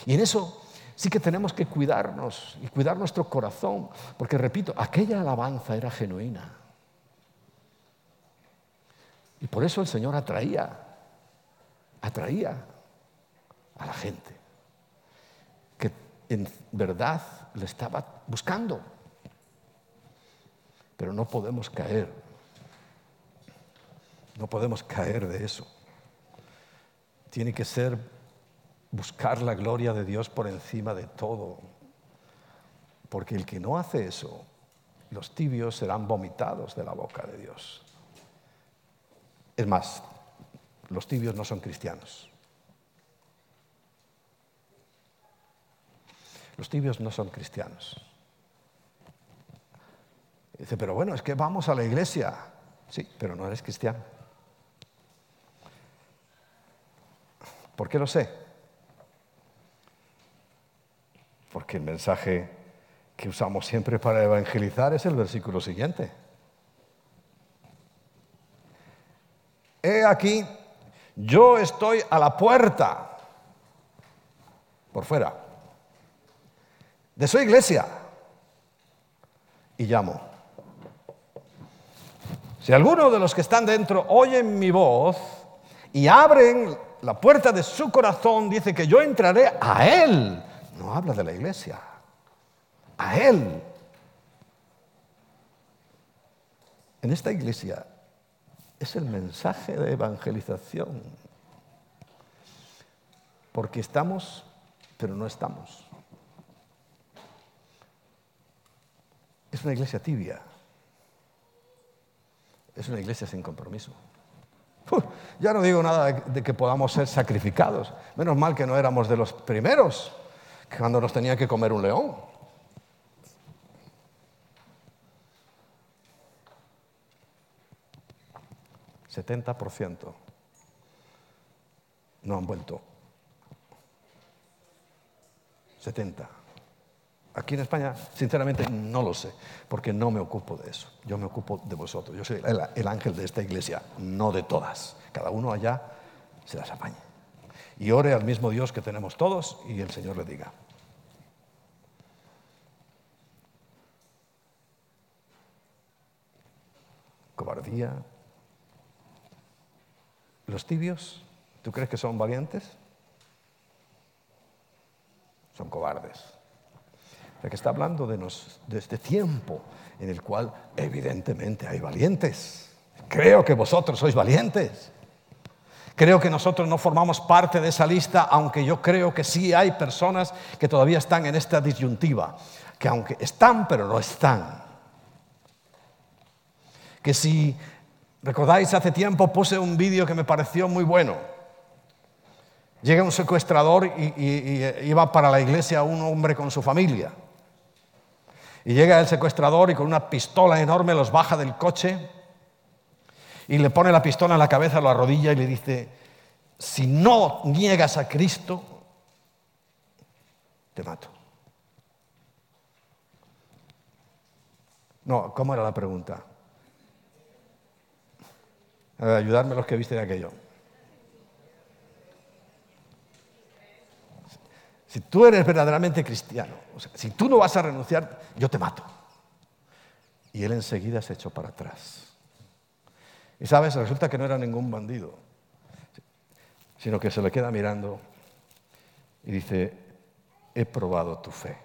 Y en eso sí que tenemos que cuidarnos y cuidar nuestro corazón, porque repito, aquella alabanza era genuina. Y por eso el Señor atraía, atraía a la gente en verdad le estaba buscando. Pero no podemos caer. No podemos caer de eso. Tiene que ser buscar la gloria de Dios por encima de todo. Porque el que no hace eso, los tibios serán vomitados de la boca de Dios. Es más, los tibios no son cristianos. Los tibios no son cristianos. Dice, pero bueno, es que vamos a la iglesia. Sí, pero no eres cristiano. ¿Por qué lo sé? Porque el mensaje que usamos siempre para evangelizar es el versículo siguiente. He aquí, yo estoy a la puerta, por fuera de su iglesia y llamo. Si alguno de los que están dentro oyen mi voz y abren la puerta de su corazón, dice que yo entraré a él. No habla de la iglesia, a él. En esta iglesia es el mensaje de evangelización. Porque estamos, pero no estamos. Es una iglesia tibia. Es una iglesia sin compromiso. ya no digo nada de, que podamos ser sacrificados. Menos mal que no éramos de los primeros cuando nos tenía que comer un león. ¿70% no han vuelto? 70. Aquí en España, sinceramente, no lo sé, porque no me ocupo de eso. Yo me ocupo de vosotros. Yo soy el, ángel de esta iglesia, no de todas. Cada uno allá se las apañe. Y ore al mismo Dios que tenemos todos y el Señor le diga. Cobardía. Los tibios, ¿tú crees que son valientes? Son cobardes que está hablando de, de este tiempo en el cual evidentemente hay valientes. Creo que vosotros sois valientes. Creo que nosotros no formamos parte de esa lista, aunque yo creo que sí hay personas que todavía están en esta disyuntiva, que aunque están, pero no están. Que si recordáis, hace tiempo puse un vídeo que me pareció muy bueno. Llega un secuestrador y, y iba para la iglesia un hombre con su familia. Y llega el secuestrador y con una pistola enorme los baja del coche y le pone la pistola en la cabeza, lo arrodilla y le dice, si no niegas a Cristo, te mato. No, ¿cómo era la pregunta? Ayudarme los que viste aquello. Si tú eres verdaderamente cristiano, si tú no vas a renunciar, yo te mato. Y él enseguida se echó para atrás. Y sabes, resulta que no era ningún bandido, sino que se le queda mirando y dice, he probado tu fe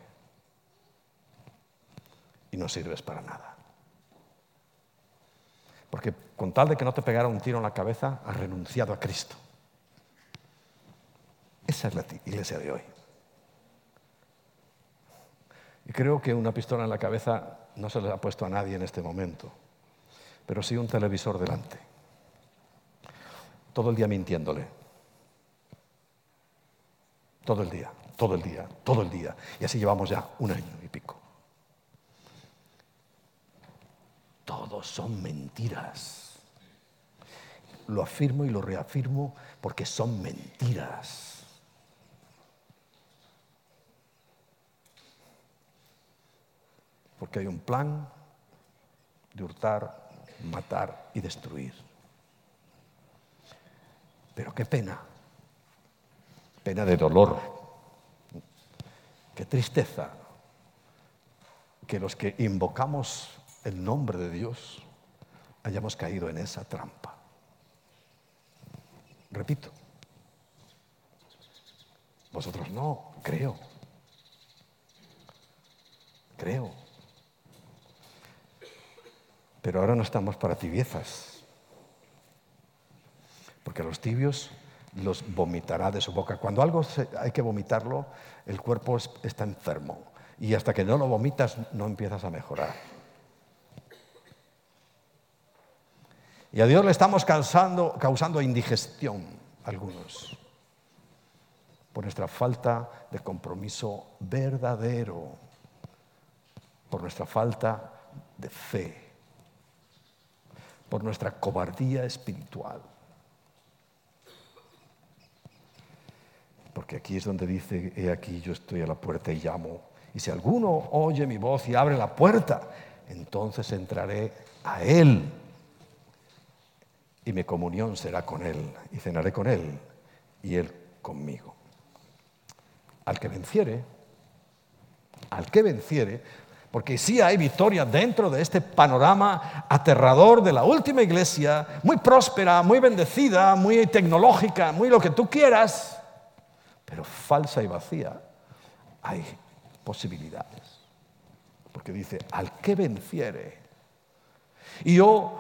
y no sirves para nada. Porque con tal de que no te pegara un tiro en la cabeza, has renunciado a Cristo. Esa es la iglesia de hoy. Y creo que una pistola en la cabeza no se le ha puesto a nadie en este momento, pero sí un televisor delante. Todo el día mintiéndole. Todo el día, todo el día, todo el día. Y así llevamos ya un año y pico. Todos son mentiras. Lo afirmo y lo reafirmo porque son mentiras. Porque hay un plan de hurtar, matar y destruir. Pero qué pena, pena de dolor, qué tristeza que los que invocamos el nombre de Dios hayamos caído en esa trampa. Repito, vosotros no, creo, creo. Pero ahora no estamos para tibiezas, porque a los tibios los vomitará de su boca. Cuando algo hay que vomitarlo, el cuerpo está enfermo y hasta que no lo vomitas no empiezas a mejorar. Y a Dios le estamos causando, indigestión algunos por nuestra falta de compromiso verdadero, por nuestra falta de fe, por nuestra cobardía espiritual. Porque aquí es donde dice, he aquí yo estoy a la puerta y llamo. Y si alguno oye mi voz y abre la puerta, entonces entraré a él y mi comunión será con Él y cenaré con Él y Él conmigo. Al que venciere, al que venciere, porque sí hay victoria dentro de este panorama aterrador de la última iglesia, muy próspera, muy bendecida, muy tecnológica, muy lo que tú quieras, pero falsa y vacía, hay posibilidades. Porque dice, al que venciere. Y yo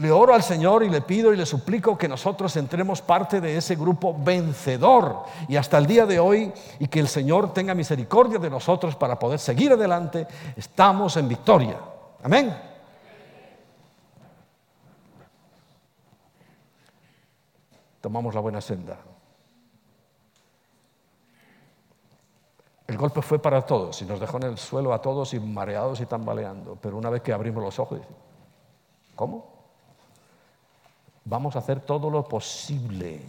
le oro al Señor y le pido y le suplico que nosotros entremos parte de ese grupo vencedor y hasta el día de hoy y que el Señor tenga misericordia de nosotros para poder seguir adelante, estamos en victoria. Amén. Tomamos la buena senda. El golpe fue para todos y nos dejó en el suelo a todos y mareados y tambaleando. Pero una vez que abrimos los ojos, ¿cómo? Vamos a hacer todo lo posible.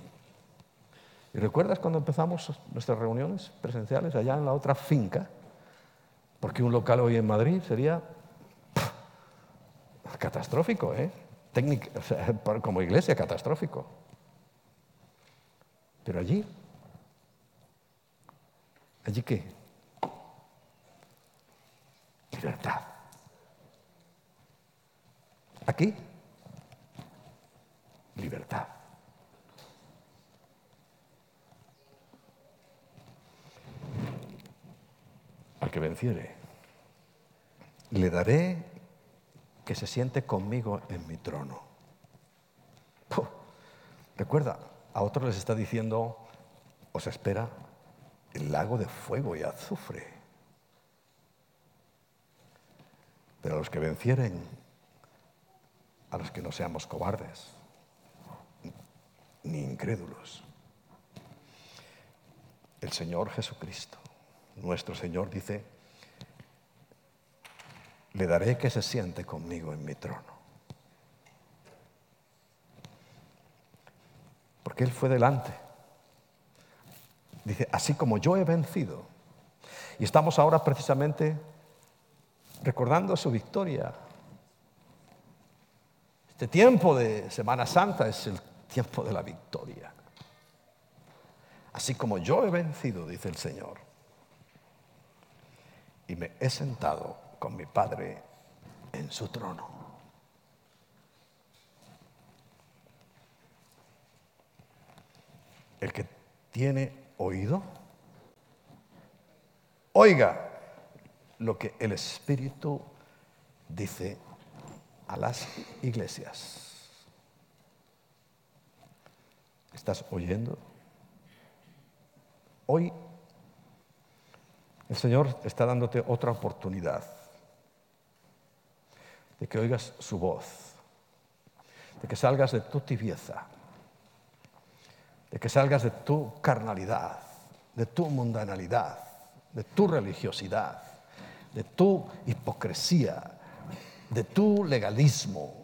¿Y recuerdas cuando empezamos nuestras reuniones presenciales allá en la otra finca? Porque un local hoy en Madrid sería catastrófico, ¿eh? como iglesia, catastrófico. Pero allí, ¿allí qué? Libertad. Aquí libertad. Al que venciere, le daré que se siente conmigo en mi trono. Recuerda, a otros les está diciendo, os espera el lago de fuego y azufre. Pero a los que vencieren, a los que no seamos cobardes, ni incrédulos. El Señor Jesucristo, nuestro Señor, dice, le daré que se siente conmigo en mi trono. Porque Él fue delante. Dice, así como yo he vencido. Y estamos ahora precisamente recordando su victoria. Este tiempo de Semana Santa es el tiempo de la victoria. Así como yo he vencido, dice el Señor, y me he sentado con mi Padre en su trono. El que tiene oído, oiga lo que el Espíritu dice a las iglesias. ¿Estás oyendo? Hoy el Señor está dándote otra oportunidad de que oigas su voz, de que salgas de tu tibieza, de que salgas de tu carnalidad, de tu mundanalidad, de tu religiosidad, de tu hipocresía, de tu legalismo,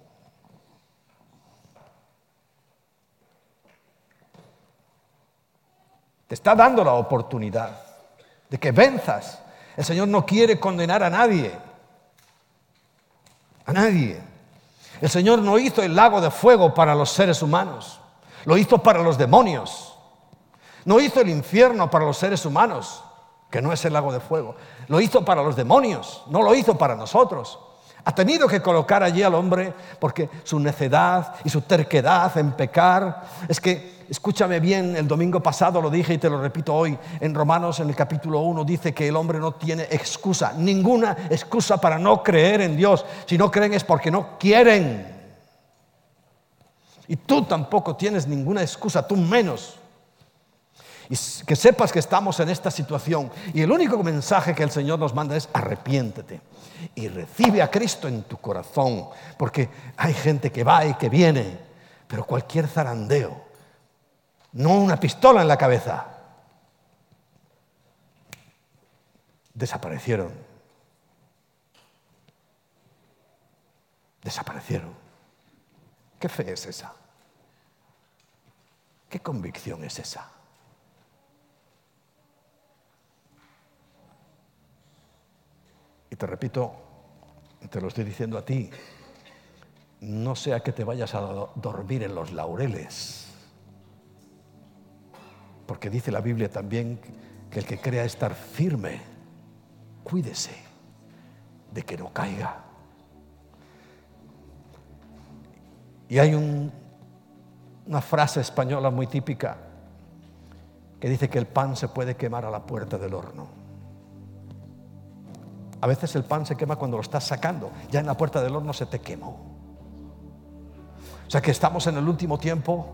Te está dando la oportunidad de que venzas El Señor no quiere condenar a nadie. A nadie. El Señor no hizo el lago de fuego para los seres humanos. Lo hizo para los demonios. No hizo el infierno para los seres humanos, que no es el lago de fuego. Lo hizo para los demonios, no lo hizo para nosotros. Ha tenido que colocar allí al hombre porque su necedad y su terquedad en pecar es que, escúchame bien, el domingo pasado lo dije y te lo repito hoy, en Romanos en el capítulo 1 dice que el hombre no tiene excusa, ninguna excusa para no creer en Dios. Si no creen es porque no quieren. Y tú tampoco tienes ninguna excusa, tú menos. Y que sepas que estamos en esta situación. Y el único mensaje que el Señor nos manda es arrepiéntete y recibe a Cristo en tu corazón. Porque hay gente que va y que viene, pero cualquier zarandeo, no una pistola en la cabeza, desaparecieron. Desaparecieron. ¿Qué fe es esa? ¿Qué convicción es esa? Te repito, te lo estoy diciendo a ti, no sea que te vayas a dormir en los laureles. Porque dice la Biblia también que el que crea estar firme, cuídese de que no caiga. Y hay una frase española muy típica que dice que el pan se puede quemar a la puerta del horno. A veces el pan se quema cuando lo estás sacando. Ya en la puerta del horno se te quemó. O sea que estamos en el último tiempo,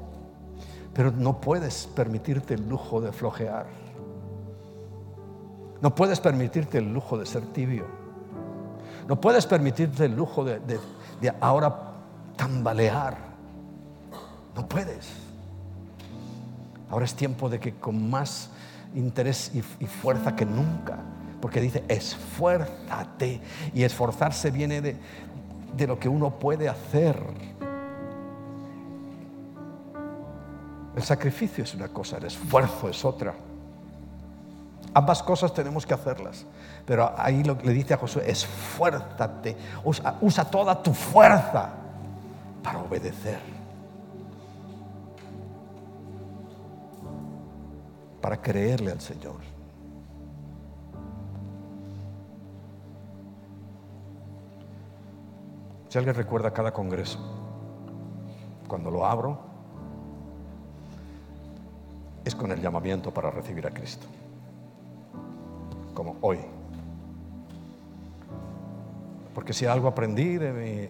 pero no puedes permitirte el lujo de flojear. No puedes permitirte el lujo de ser tibio. No puedes permitirte el lujo de, ahora tambalear. No puedes. Ahora es tiempo de que con más interés y fuerza que nunca porque dice, esfuérzate. Y esforzarse viene de, de lo que uno puede hacer. El sacrificio es una cosa, el esfuerzo es otra. Ambas cosas tenemos que hacerlas. Pero ahí lo, le dice a Josué, esfuérzate, usa, usa toda tu fuerza para obedecer. Para creerle al Señor. Si alguien recuerda cada congreso, cuando lo abro, es con el llamamiento para recibir a Cristo, como hoy. Porque si algo aprendí de mi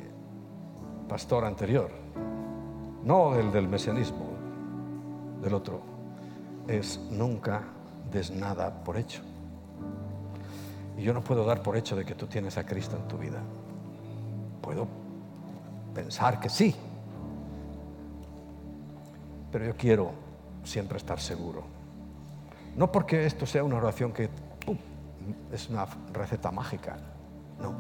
pastor anterior, no el del mesianismo, del otro, es nunca des nada por hecho. Y yo no puedo dar por hecho de que tú tienes a Cristo en tu vida. Puedo pensar que sí, pero yo quiero siempre estar seguro. No porque esto sea una oración que es una receta mágica, no,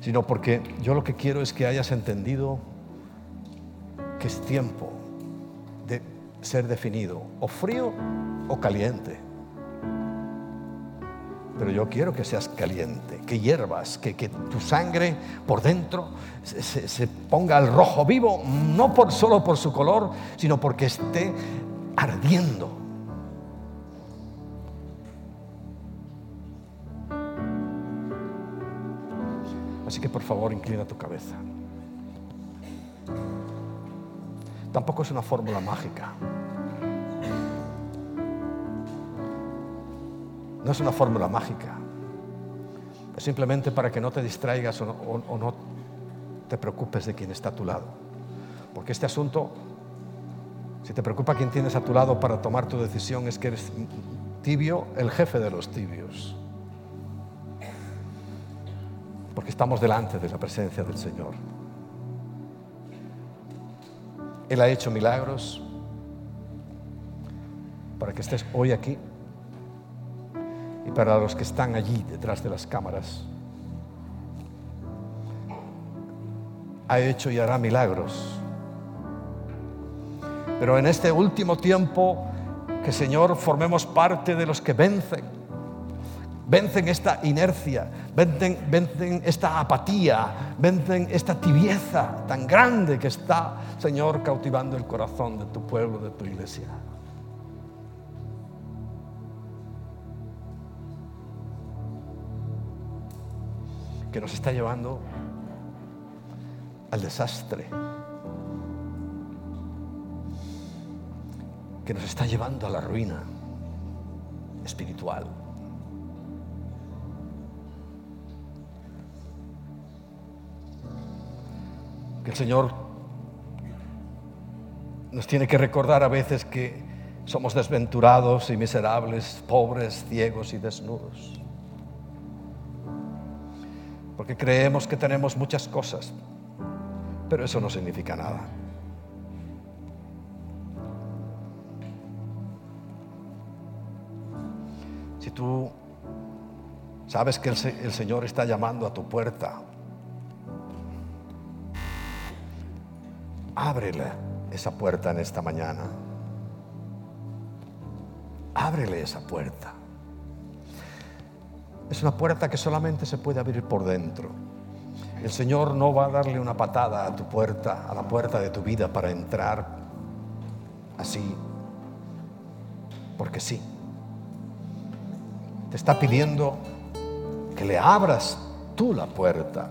sino porque yo lo que quiero es que hayas entendido que es tiempo de ser definido, o frío o caliente. Pero yo quiero que seas caliente, que hiervas, que, tu sangre por dentro se, ponga al rojo vivo, no por, solo por su color, sino porque esté ardiendo. Así que por favor inclina tu cabeza. Tampoco es una fórmula mágica. No es una fórmula mágica. Es simplemente para que no te distraigas o no, te preocupes de quién está a tu lado. Porque este asunto, si te preocupa quién tienes a tu lado para tomar tu decisión, es que eres tibio, el jefe de los tibios. Porque estamos delante de la presencia del Señor. Él ha hecho milagros para que estés hoy aquí para los que están allí detrás de las cámaras. Ha hecho y hará milagros. Pero en este último tiempo, que Señor formemos parte de los que vencen, Vencen esta inercia, vencen, vencen esta apatía, vencen esta tibieza tan grande que está, Señor, cautivando el corazón de tu pueblo, de tu iglesia. Que nos está llevando al desastre. Que nos está llevando a la ruina espiritual. Que el Señor nos tiene que recordar a veces que somos desventurados y miserables, pobres, ciegos y desnudos. Porque creemos que tenemos muchas cosas, pero eso no significa nada. Si tú sabes que el, Señor está llamando a tu puerta, ábrele esa puerta en esta mañana. Ábrele esa puerta. Es una puerta que solamente se puede abrir por dentro. El Señor no va a darle una patada a tu puerta, a la puerta de tu vida para entrar así, porque sí. Te está pidiendo que le abras tú la puerta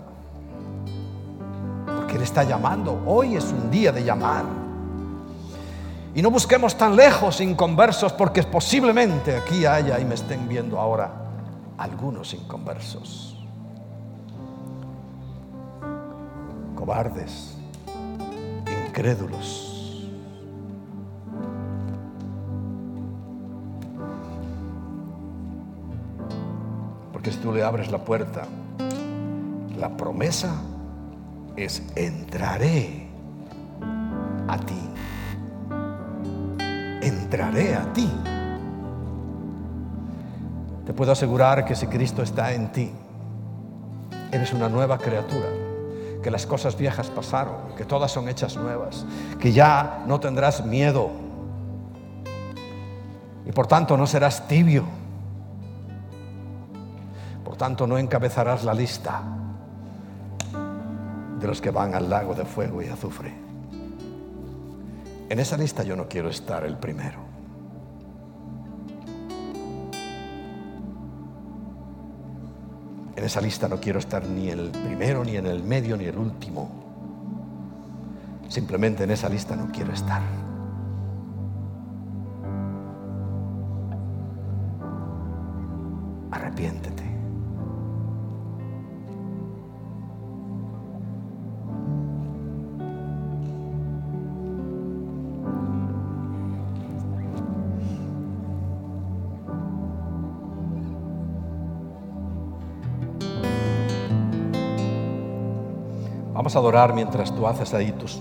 él está llamando. Hoy es un día de llamar. Y no busquemos tan lejos inconversos porque posiblemente aquí haya y me estén viendo ahora algunos inconversos. Cobardes, incrédulos. Porque si tú le abres la puerta, la promesa es entraré a ti. Entraré a ti. Puedo asegurar que si Cristo está en ti, eres una nueva criatura, que las cosas viejas pasaron, que todas son hechas nuevas, que ya no tendrás miedo y por tanto no serás tibio, por tanto no encabezarás la lista de los que van al lago de fuego y azufre. En esa lista yo no quiero estar el primero. En esa lista no quiero estar ni el primero, ni en el medio, ni el último. Simplemente en esa lista no quiero estar. Adorar mientras tú haces ahí tus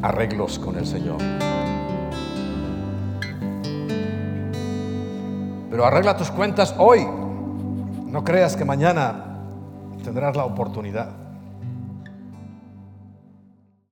arreglos con el Señor. Pero arregla tus cuentas hoy. No creas que mañana tendrás la oportunidad.